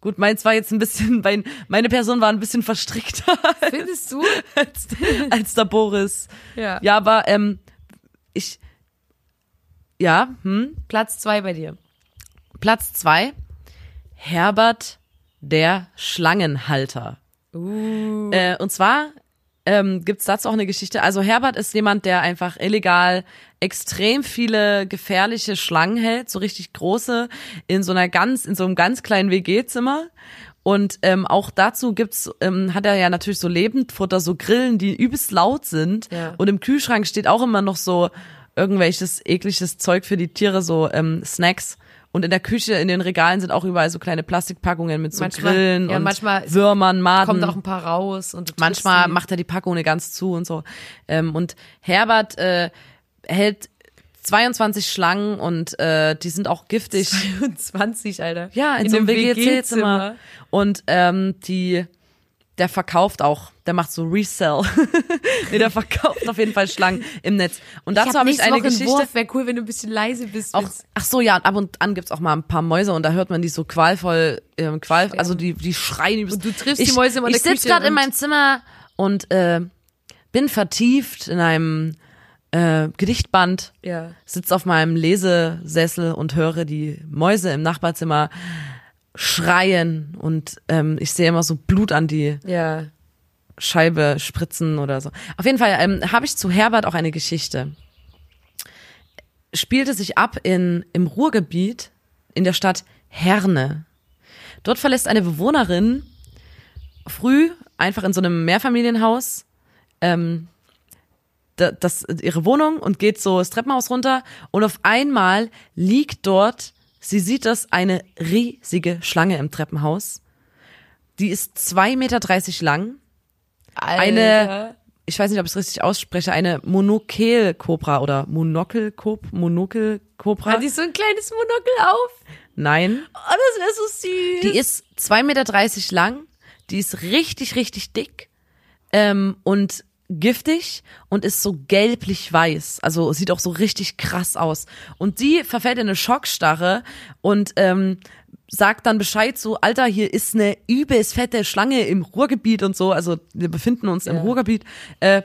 Gut, meins war jetzt ein bisschen, mein, meine Person war ein bisschen verstrickter Findest du? als, als der Boris. Ja. Ja, aber ähm, ich, ja, hm, Platz zwei bei dir. Platz zwei, Herbert der Schlangenhalter. Uh. Äh, und zwar ähm, gibt's dazu auch eine Geschichte. Also Herbert ist jemand, der einfach illegal extrem viele gefährliche Schlangen hält, so richtig große, in so einer ganz, in so einem ganz kleinen WG-Zimmer. Und ähm, auch dazu gibt's, ähm, hat er ja natürlich so Lebendfutter, so Grillen, die übelst laut sind. Ja. Und im Kühlschrank steht auch immer noch so irgendwelches ekliges Zeug für die Tiere, so ähm, Snacks. Und in der Küche, in den Regalen sind auch überall so kleine Plastikpackungen mit so Manchmal- Grillen ja, und manchmal Würmern, Maden. Kommt auch ein paar raus und Manchmal macht er die Packung eine ganz zu und so. Ähm, und Herbert äh, hält 22 Schlangen und äh, die sind auch giftig. 20, Alter. Ja, in, so einem WG-Zimmer. Und ähm, die, der verkauft auch, der macht so Resell. nee, der verkauft auf jeden Fall Schlangen im Netz. Und dazu habe ich nächste eine Woche Geschichte. Wurf. Wäre cool, wenn du ein bisschen leise bist. Auch, ach so, ja, ab und an gibt's auch mal ein paar Mäuse und da hört man die so qualvoll, ähm, qual, also die, die schreien übelst. Und du triffst ich, die Mäuse immer in Ich sitze gerade in meinem Zimmer und äh, bin vertieft in einem äh, Gedichtband, Ja. sitze auf meinem Lesesessel und höre die Mäuse im Nachbarzimmer schreien und ähm, ich sehe immer so Blut an die Ja. Scheibe spritzen oder so. Auf jeden Fall ähm, habe ich zu Herbert auch eine Geschichte. Spielte sich ab in, im Ruhrgebiet in der Stadt Herne. Dort verlässt eine Bewohnerin früh einfach in so einem Mehrfamilienhaus ähm, da- das, ihre Wohnung und geht so das Treppenhaus runter und auf einmal liegt dort, sie sieht das, eine riesige Schlange im Treppenhaus. Die ist 2,30 Meter lang eine, ich weiß nicht, ob ich es richtig ausspreche, eine Monokel-Cobra oder Monokel-Cobra, Monokel-Cobra. Hat die so ein kleines Monokel auf? Nein. Oh, das wäre so süß. Die ist 2,30 Meter lang, die ist richtig, richtig dick ähm, und giftig und ist so gelblich-weiß. Also sieht auch so richtig krass aus. Und die verfällt in eine Schockstarre und ähm, sagt dann Bescheid so, Alter, hier ist eine übelst fette Schlange im Ruhrgebiet und so. Also wir befinden uns im Ja. Ruhrgebiet. Äh,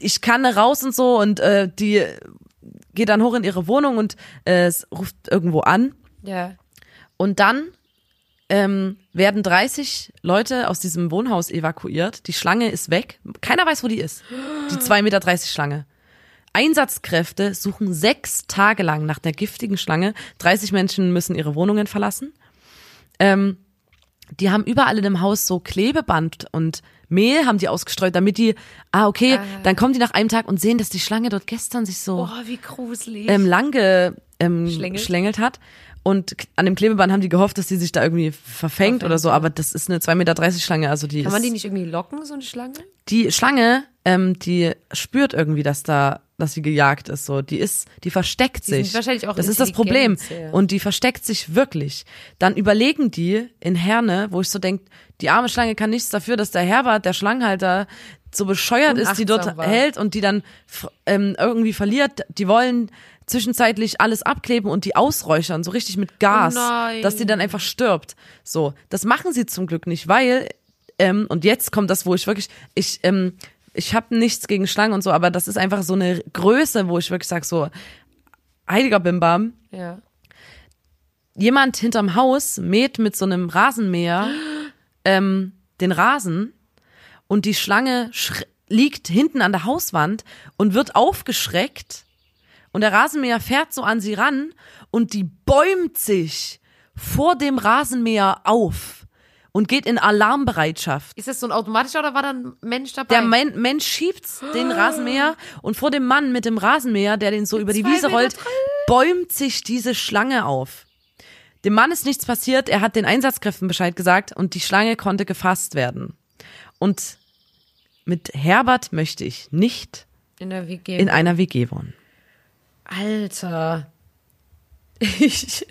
ich kann raus und so und äh, die geht dann hoch in ihre Wohnung und äh, es ruft irgendwo an. ja. Und dann ähm, werden 30 Leute aus diesem Wohnhaus evakuiert. Die Schlange ist weg. Keiner weiß, wo die ist. Die 2,30 Meter Schlange. Einsatzkräfte suchen sechs Tage lang nach der giftigen Schlange. 30 Menschen müssen ihre Wohnungen verlassen. Ähm, die haben überall in dem Haus so Klebeband und Mehl haben die ausgestreut, damit die, ah, okay, dann kommen die nach einem Tag und sehen, dass die Schlange dort gestern sich so Oh, wie gruselig. ähm, lang ge, ähm, Schlängelt. schlängelt hat. Und an dem Klebeband haben die gehofft, dass die sich da irgendwie verfängt oder so, aber das ist eine 2,30 Meter Schlange, also die Kann man die nicht irgendwie locken, so eine Schlange? die Schlange, ähm, die spürt irgendwie, dass da, dass sie gejagt ist, so. Die ist, die versteckt Die sich. wahrscheinlich auch das ist das Problem. ja. Und die versteckt sich wirklich. Dann überlegen die in Herne, wo ich so denk, die arme Schlange kann nichts dafür, dass der Herbert, der Schlangenhalter, so bescheuert ist, die dort war. hält und die dann ähm, irgendwie verliert. Die wollen zwischenzeitlich alles abkleben und die ausräuchern, so richtig mit Gas, Oh dass die dann einfach stirbt. So, das machen sie zum Glück nicht, weil ähm, und jetzt kommt das, wo ich wirklich, ich ähm, ich habe nichts gegen Schlangen und so, aber das ist einfach so eine Größe, wo ich wirklich sag so, heiliger Bimbam, Ja. jemand hinterm Haus mäht mit so einem Rasenmäher ähm, den Rasen und die Schlange liegt hinten an der Hauswand und wird aufgeschreckt und der Rasenmäher fährt so an sie ran und die bäumt sich vor dem Rasenmäher auf und geht in Alarmbereitschaft. Ist das so ein automatischer oder war da ein Mensch dabei? Der Men Mensch schiebt den Rasenmäher und vor dem Mann mit dem Rasenmäher, der den so über die Wiese rollt, bäumt sich diese Schlange auf. Dem Mann ist nichts passiert, er hat den Einsatzkräften Bescheid gesagt und die Schlange konnte gefasst werden. Und mit Herbert möchte ich nicht in der WG. in einer WG wohnen. Alter. Ich,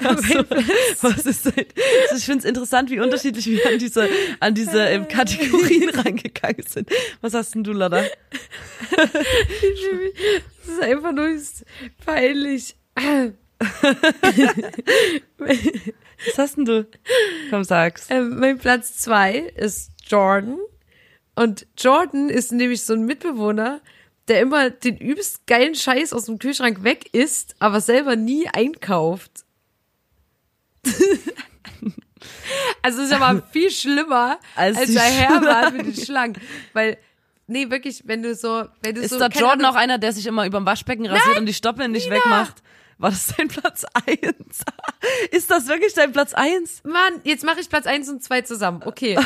Was ist denn? Also ich finde es interessant, wie unterschiedlich wir an diese, an diese ähm, Kategorien reingegangen sind. Was hast denn du, Lotta? das ist einfach nur peinlich. Was hast denn du? Komm, sag's. Ähm, mein Platz zwei ist Jordan. Und Jordan ist nämlich so ein Mitbewohner, der immer den übelst geilen Scheiß aus dem Kühlschrank weg isst, aber selber nie einkauft. also ist aber viel schlimmer Als als, der Herbert mit den Schlangen. Weil, nee, wirklich, wenn du so, wenn du Ist so. da keine Jordan auch einer, der sich immer überm Waschbecken rasiert und die Stoppeln nicht wegmacht? War das dein Platz eins? Ist das wirklich dein Platz eins? Mann, jetzt mache ich Platz 1 und 2 zusammen. Okay.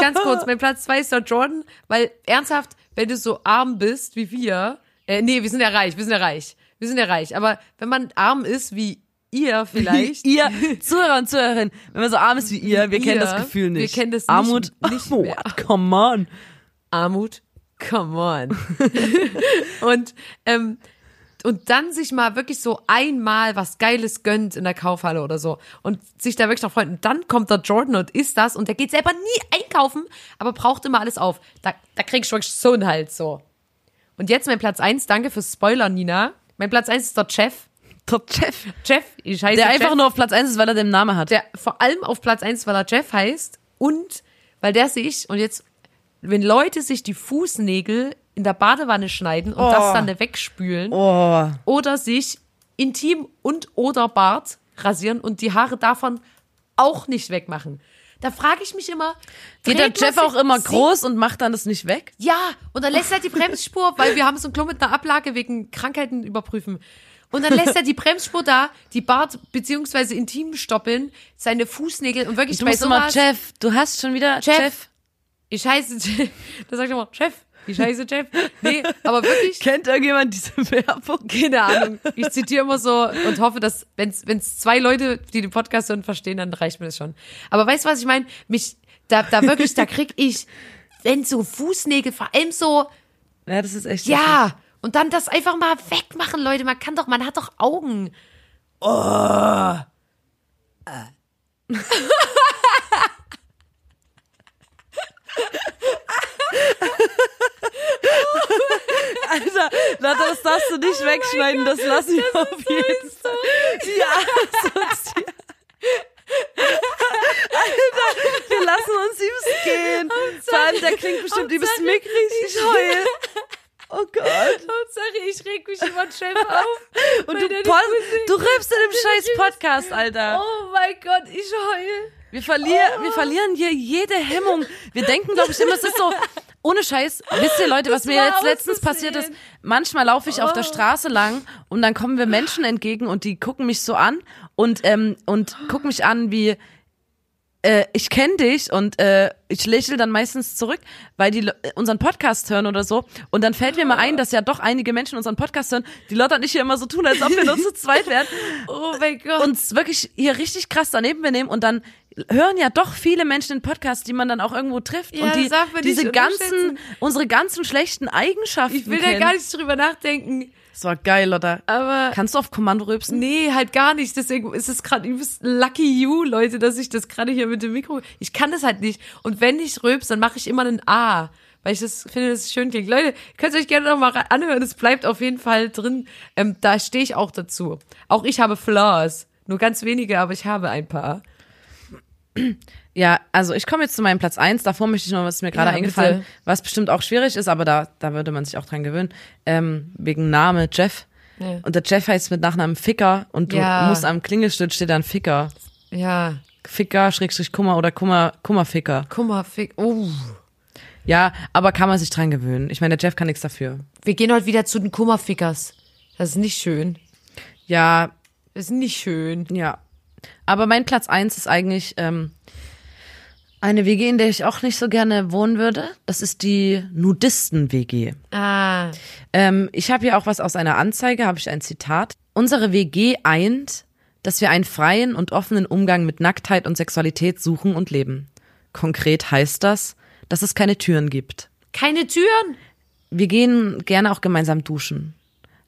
Ganz kurz, mein Platz 2 ist der Jordan, weil ernsthaft, wenn du so arm bist wie wir, äh, nee, wir sind ja reich, wir sind ja reich. Wir sind ja reich, aber wenn man arm ist wie ihr vielleicht, ihr Zuhörer und Zuhörerinnen, wenn man so arm ist wie ihr, wir kennen Ihr, das Gefühl wir nicht. kennen das nicht- Armut, nicht oh, mehr. what, come on. Armut, come on. und ähm, und dann sich mal wirklich so einmal was Geiles gönnt in der Kaufhalle oder so und sich da wirklich noch freut. Und dann kommt der Jordan und isst das und der geht selber nie einkaufen, aber braucht immer alles auf. Da, da krieg ich wirklich so einen Hals so. Und jetzt mein Platz eins. danke fürs Spoiler, Nina. Mein Platz eins ist der Chef. Der Chef. Jeff, ich heiße Der Jeff einfach nur auf Platz eins ist, weil er den Namen hat. der vor allem auf Platz eins, weil er Jeff heißt und weil der sich, und jetzt, wenn Leute sich die Fußnägel in der Badewanne schneiden und das dann wegspülen Oh. oder sich Intim und oder Bart rasieren und die Haare davon auch nicht wegmachen. Da frage ich mich immer, Geht der Jeff auch immer sie- groß und macht dann das nicht weg? Ja, und dann lässt er die Bremsspur, weil wir haben so ein Klo mit einer Ablage wegen Krankheiten überprüfen. Und dann lässt er die Bremsspur da, die Bart- beziehungsweise Intimstoppeln, seine Fußnägel und wirklich Du bei musst immer. Jeff, du hast schon wieder Jeff. Jeff. Ich heiße Jeff. Da sagt er immer, Chef, ich heiße Jeff. Nee, aber wirklich, Kennt irgendjemand diese Werbung? keine Ahnung. Ich zitiere immer so und hoffe, dass, wenn es zwei Leute, die den Podcast hören, verstehen, dann reicht mir das schon. Aber weißt du, was ich meine? Mich, da, da wirklich, da krieg ich, wenn so Fußnägel, vor allem so, Ja, das ist echt. ja, und dann das einfach mal wegmachen, Leute. Man kann doch, man hat doch Augen. Alter, Lotta, das darfst du nicht wegschneiden, das lassen wir auf jeden Fall. Ja, sonst hier. Alter, wir lassen uns übelst gehen. Vor allem, der klingt bestimmt übelst mickrig. Ich heul. Oh Gott. Hauptsache, ich reg mich über Chef auf. Und du, du rülpst in dem scheiß Podcast, Alter. Oh mein Gott, ich heul. Wir, verlier wir verlieren hier jede Hemmung. Wir denken, glaube ich, immer, es ist so, ohne Scheiß. Wisst ihr, Leute, was mir jetzt letztens passiert ist? Manchmal laufe ich auf der Straße lang und dann kommen wir Menschen entgegen und die gucken mich so an und, ähm, und gucken mich an wie, äh, ich kenne dich und äh, ich lächle dann meistens zurück, weil die Le- unseren Podcast hören oder so. Und dann fällt mir mal ein, dass ja doch einige Menschen unseren Podcast hören, die Lotta und ich hier immer so tun, als ob wir nur zu zweit wären Oh mein Gott. uns wirklich hier richtig krass daneben benehmen und dann hören ja doch viele Menschen den Podcast, die man dann auch irgendwo trifft Ja, und die diese ganzen unsere ganzen schlechten Eigenschaften ich will da kennen. gar nicht drüber nachdenken. Das war geil, Lotta. Aber Kannst du auf Kommando rülpsen? nee, halt gar nicht. Deswegen ist es gerade übelst lucky you, Leute, dass ich das gerade hier mit dem Mikro. Ich kann das halt nicht. Und wenn ich rülps, dann mache ich immer einen A. weil ich das finde, das schön klingt. Leute, könnt ihr euch gerne nochmal anhören, es bleibt auf jeden Fall drin. Ähm, da stehe ich auch dazu. Auch ich habe Flaws. Nur ganz wenige, aber ich habe ein paar. Ja, also ich komme jetzt zu meinem Platz eins. Davor möchte ich noch, was mir gerade Ja, eingefallen, bitte. was bestimmt auch schwierig ist, aber da, da würde man sich auch dran gewöhnen. Ähm, wegen Name Jeff. Ja. Und der Jeff heißt mit Nachnamen Ficker und du Ja. musst am Klingelschild steht dann Ficker. Ja, Ficker, Schrägstrich Kummer oder Kummer, Kummerficker. fick. Oh. Ja, aber kann man sich dran gewöhnen. Ich meine, der Jeff kann nichts dafür. Wir gehen heute wieder zu den Kummerfickers. Das ist nicht schön. Ja, Das ist nicht schön. ja. Aber mein Platz eins ist eigentlich ähm, eine WG, in der ich auch nicht so gerne wohnen würde. Das ist die Nudisten-WG. Ah. Ähm, ich habe hier auch was aus einer Anzeige, habe ich ein Zitat. Unsere WG eint, dass wir einen freien und offenen Umgang mit Nacktheit und Sexualität suchen und leben. Konkret heißt das, dass es keine Türen gibt. Keine Türen? Wir gehen gerne auch gemeinsam duschen,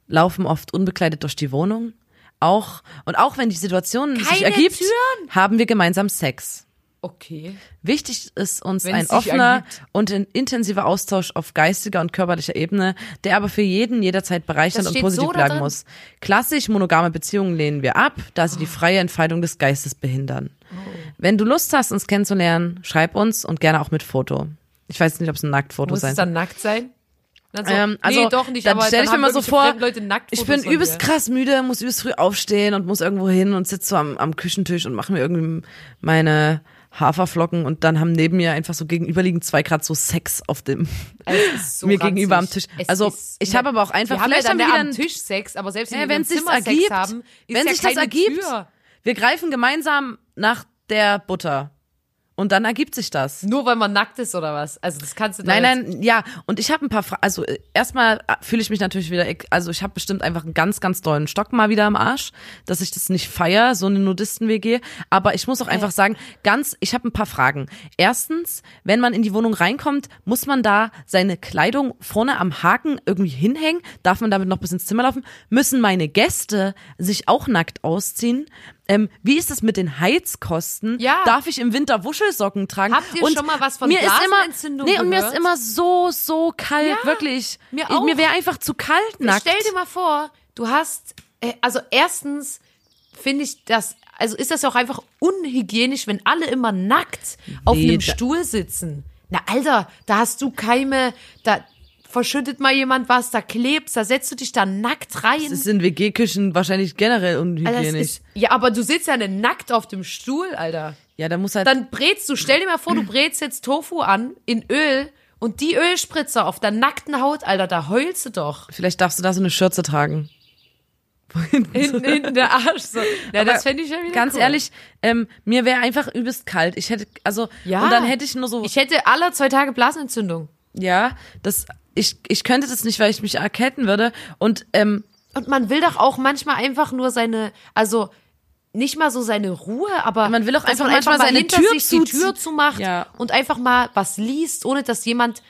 laufen oft unbekleidet durch die Wohnung. Auch und auch wenn die Situation sich Keine ergibt, Türen? haben wir gemeinsam Sex. Okay. Wichtig ist uns Wenn ein sich offener ergibt. und ein intensiver Austausch auf geistiger und körperlicher Ebene, der aber für jeden jederzeit bereichernd und positiv so bleiben muss. Klassisch monogame Beziehungen lehnen wir ab, da sie die freie Entfaltung des Geistes behindern. Oh. Wenn du Lust hast, uns kennenzulernen, schreib uns und gerne auch mit Foto. Ich weiß nicht, ob es ein Nacktfoto Muss sein es dann nackt sein? Dann so, ähm, also, nee, doch nicht, dann aber stell ich mir haben mal so vor, ich bin übelst krass müde, muss übelst früh aufstehen und muss irgendwo hin und sitze so am, am Küchentisch und mache mir irgendwie meine Haferflocken und dann haben neben mir einfach so gegenüberliegend zwei Grad so Sex auf dem so mir gegenüber am ranzig. Tisch. Es Also ich habe aber auch einfach wir haben ja vielleicht dann haben wir am wieder ein- Tisch Sex, aber selbst wenn Ja, wir wenn sich Zimmer ergibt, Sex haben, ist wenn ja sich das ergibt, Tür. wir greifen gemeinsam nach der Butter und dann ergibt sich das. Nur weil man nackt ist oder was? Also das kannst du da Nein, nein, ja. Und ich habe ein paar Fragen. Also äh, erstmal äh, fühle ich mich natürlich wieder, also ich habe bestimmt einfach einen ganz, ganz dollen Stock mal wieder am Arsch, dass ich das nicht feier, so eine Nudisten-WG. Aber ich muss auch einfach sagen, ganz, ich habe ein paar Fragen. Erstens, wenn man in die Wohnung reinkommt, muss man da seine Kleidung vorne am Haken irgendwie hinhängen? Darf man damit noch bis ins Zimmer laufen? Müssen meine Gäste sich auch nackt ausziehen? Ähm, wie ist es mit den Heizkosten? Ja. Darf ich im Winter Wuschelsocken tragen? Habt ihr schon mal was von mir ist immer, Nee, und mir ist gehört? immer so, so kalt, Ja, wirklich. mir Ich- auch. Mir wäre einfach zu kalt nackt. Stell dir mal vor, du hast, äh, also erstens finde ich das, also ist das ja auch einfach unhygienisch, wenn alle immer nackt auf Nee, einem Stuhl sitzen. Na Alter, da hast du Keime, da verschüttet mal jemand was, da klebst, da setzt du dich da nackt rein. Das ist in WG-Küchen wahrscheinlich generell Alter, unhygienisch. ist, ja, aber du sitzt ja nackt auf dem Stuhl, Alter. ja, da muss halt. Dann brätst du, stell dir mal vor, du brätst jetzt Tofu an in Öl und die Ölspritze auf der nackten Haut, Alter, da heulst du doch. vielleicht darfst du da so eine Schürze tragen. Hinten, hinten der Arsch so. Ja, Aber das fände ich ja wieder Ganz cool. ehrlich, ähm, mir wäre einfach übelst kalt. Ich hätte, also, Ja. und dann hätte ich nur so, Ich hätte alle zwei Tage Blasenentzündung. Ja, das, ich, ich könnte das nicht, weil ich mich erkälten würde. Und, ähm, Und man will doch auch manchmal einfach nur seine, also nicht mal so seine Ruhe, aber Man will auch einfach man manchmal mal seine Tür sich die zuziehen. Tür zumacht Ja. und einfach mal was liest, ohne dass jemand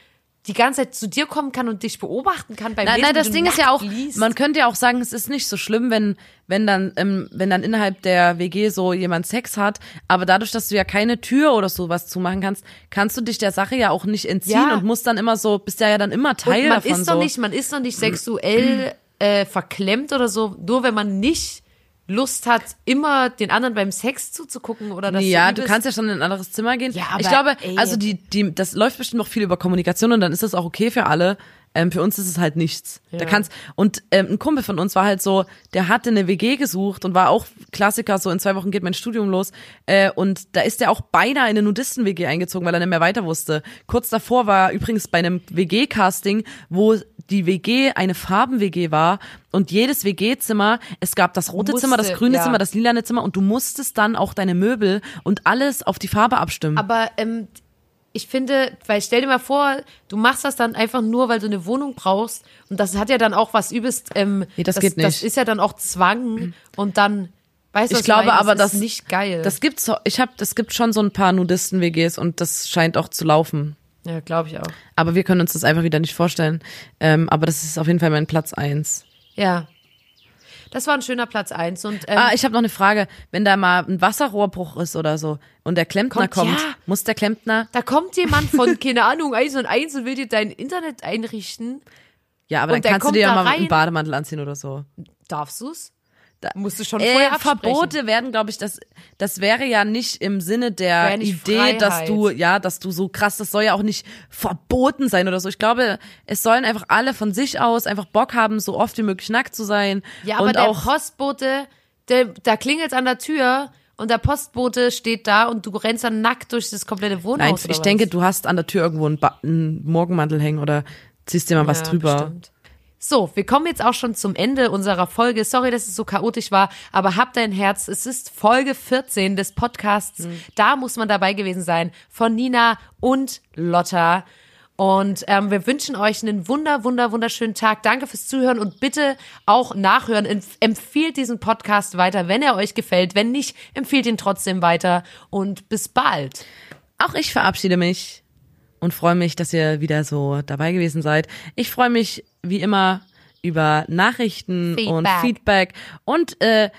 die ganze Zeit zu dir kommen kann und dich beobachten kann beim Nein, Lesen, nein, das Ding ist ja auch, liest. man könnte ja auch sagen, es ist nicht so schlimm, wenn, wenn dann, ähm, wenn dann innerhalb der WG so jemand Sex hat, aber dadurch, dass du ja keine Tür oder sowas zumachen kannst, kannst du dich der Sache ja auch nicht entziehen Ja. und musst dann immer so, bist ja ja dann immer Teil und man davon ist so. doch nicht, man ist doch nicht sexuell äh, verklemmt oder so, nur wenn man nicht Lust hat, immer den anderen beim Sex zuzugucken oder das ja, du kannst ja schon in ein anderes Zimmer gehen. Ja, aber, ich glaube, ey. also die, die, das läuft bestimmt noch viel über Kommunikation und dann ist das auch okay für alle. Ähm, für uns ist es halt nichts. Da kannst und ähm, ein Kumpel von uns war halt so, der hatte eine WG gesucht und war auch Klassiker. So in zwei Wochen geht mein Studium los äh, und da ist er auch beinahe in eine Nudisten-WG eingezogen, weil er nicht mehr weiter wusste. Kurz davor war er übrigens bei einem WG-Casting, wo die WG eine Farben-WG war und jedes WG-Zimmer, es gab das rote Musste, Zimmer, das grüne ja. Zimmer, das lilane Zimmer und du musstest dann auch deine Möbel und alles auf die Farbe abstimmen. Aber ähm, ich finde, weil stell dir mal vor, du machst das dann einfach nur, weil du eine Wohnung brauchst und das hat ja dann auch was übelst. Ähm, Nee, das das geht nicht. Das ist ja dann auch Zwang und dann, weißt du, was ich glaube meine? aber, das das ist nicht geil. Das gibt's, ich habe, das gibt schon so ein paar Nudisten-WGs und das scheint auch zu laufen. Ja, glaube ich auch. Aber wir können uns das einfach wieder nicht vorstellen. Ähm, aber das ist auf jeden Fall mein Platz eins. Ja. Das war ein schöner Platz eins und ähm, Ah, ich habe noch eine Frage. Wenn da mal ein Wasserrohrbruch ist oder so und der Klempner Kommt, kommt, ja. muss der Klempner. da kommt jemand von, keine Ahnung, eins und eins und will dir dein Internet einrichten. Ja, aber Und dann kannst du dir ja da mal rein. einen Bademantel anziehen oder so. Darfst du's? Da- Musst du schon Äh, vorher absprechen. Verbote werden, glaube ich, das, das wäre ja nicht im Sinne der Idee, dass Freiheit. du, ja, dass du so krass, das soll ja auch nicht verboten sein oder so. Ich glaube, es sollen einfach alle von sich aus einfach Bock haben, so oft wie möglich nackt zu sein. Ja, aber und der auch, Postbote, der, da klingelt's an der Tür und der Postbote steht da und du rennst dann nackt durch das komplette Wohnhaus. nein, ich was? denke, du hast an der Tür irgendwo einen, ba einen Morgenmantel hängen oder ziehst dir mal was Ja, drüber. bestimmt. So, wir kommen jetzt auch schon zum Ende unserer Folge. Sorry, dass es so chaotisch war, aber habt dein Herz. Es ist Folge 14 des Podcasts. Da muss man dabei gewesen sein. Von Nina und Lotta. Und ähm, wir wünschen euch einen wunder, wunder, wunderschönen Tag. Danke fürs Zuhören und bitte auch nachhören. Empf- Empfiehlt diesen Podcast weiter, wenn er euch gefällt. Wenn nicht, empfiehlt ihn trotzdem weiter. Und bis bald. Auch ich verabschiede mich und freue mich, dass ihr wieder so dabei gewesen seid. Ich freue mich wie immer über Nachrichten und Feedback. Feedback und äh,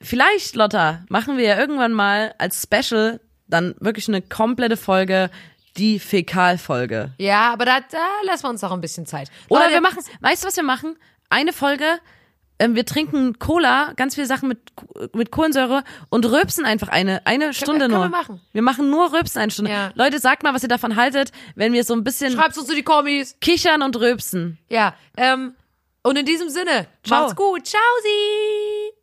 vielleicht Lotta machen wir ja irgendwann mal als Special dann wirklich eine komplette Folge die Fäkalfolge. Ja, aber da, da lassen wir uns auch ein bisschen Zeit. Oder Leute, wir machen, weißt du was wir machen? Eine Folge wir trinken Cola, ganz viele Sachen mit, mit Kohlensäure und röpsen einfach eine, eine Stunde können nur. wir machen. Wir machen nur Röpsen eine Stunde. Ja. Leute, sagt mal, was ihr davon haltet, wenn wir so ein bisschen Schreibt's uns in die Kommis. kichern und röpsen. Ja, ähm, und in diesem Sinne, Ciao. macht's gut. Ciao, Sie.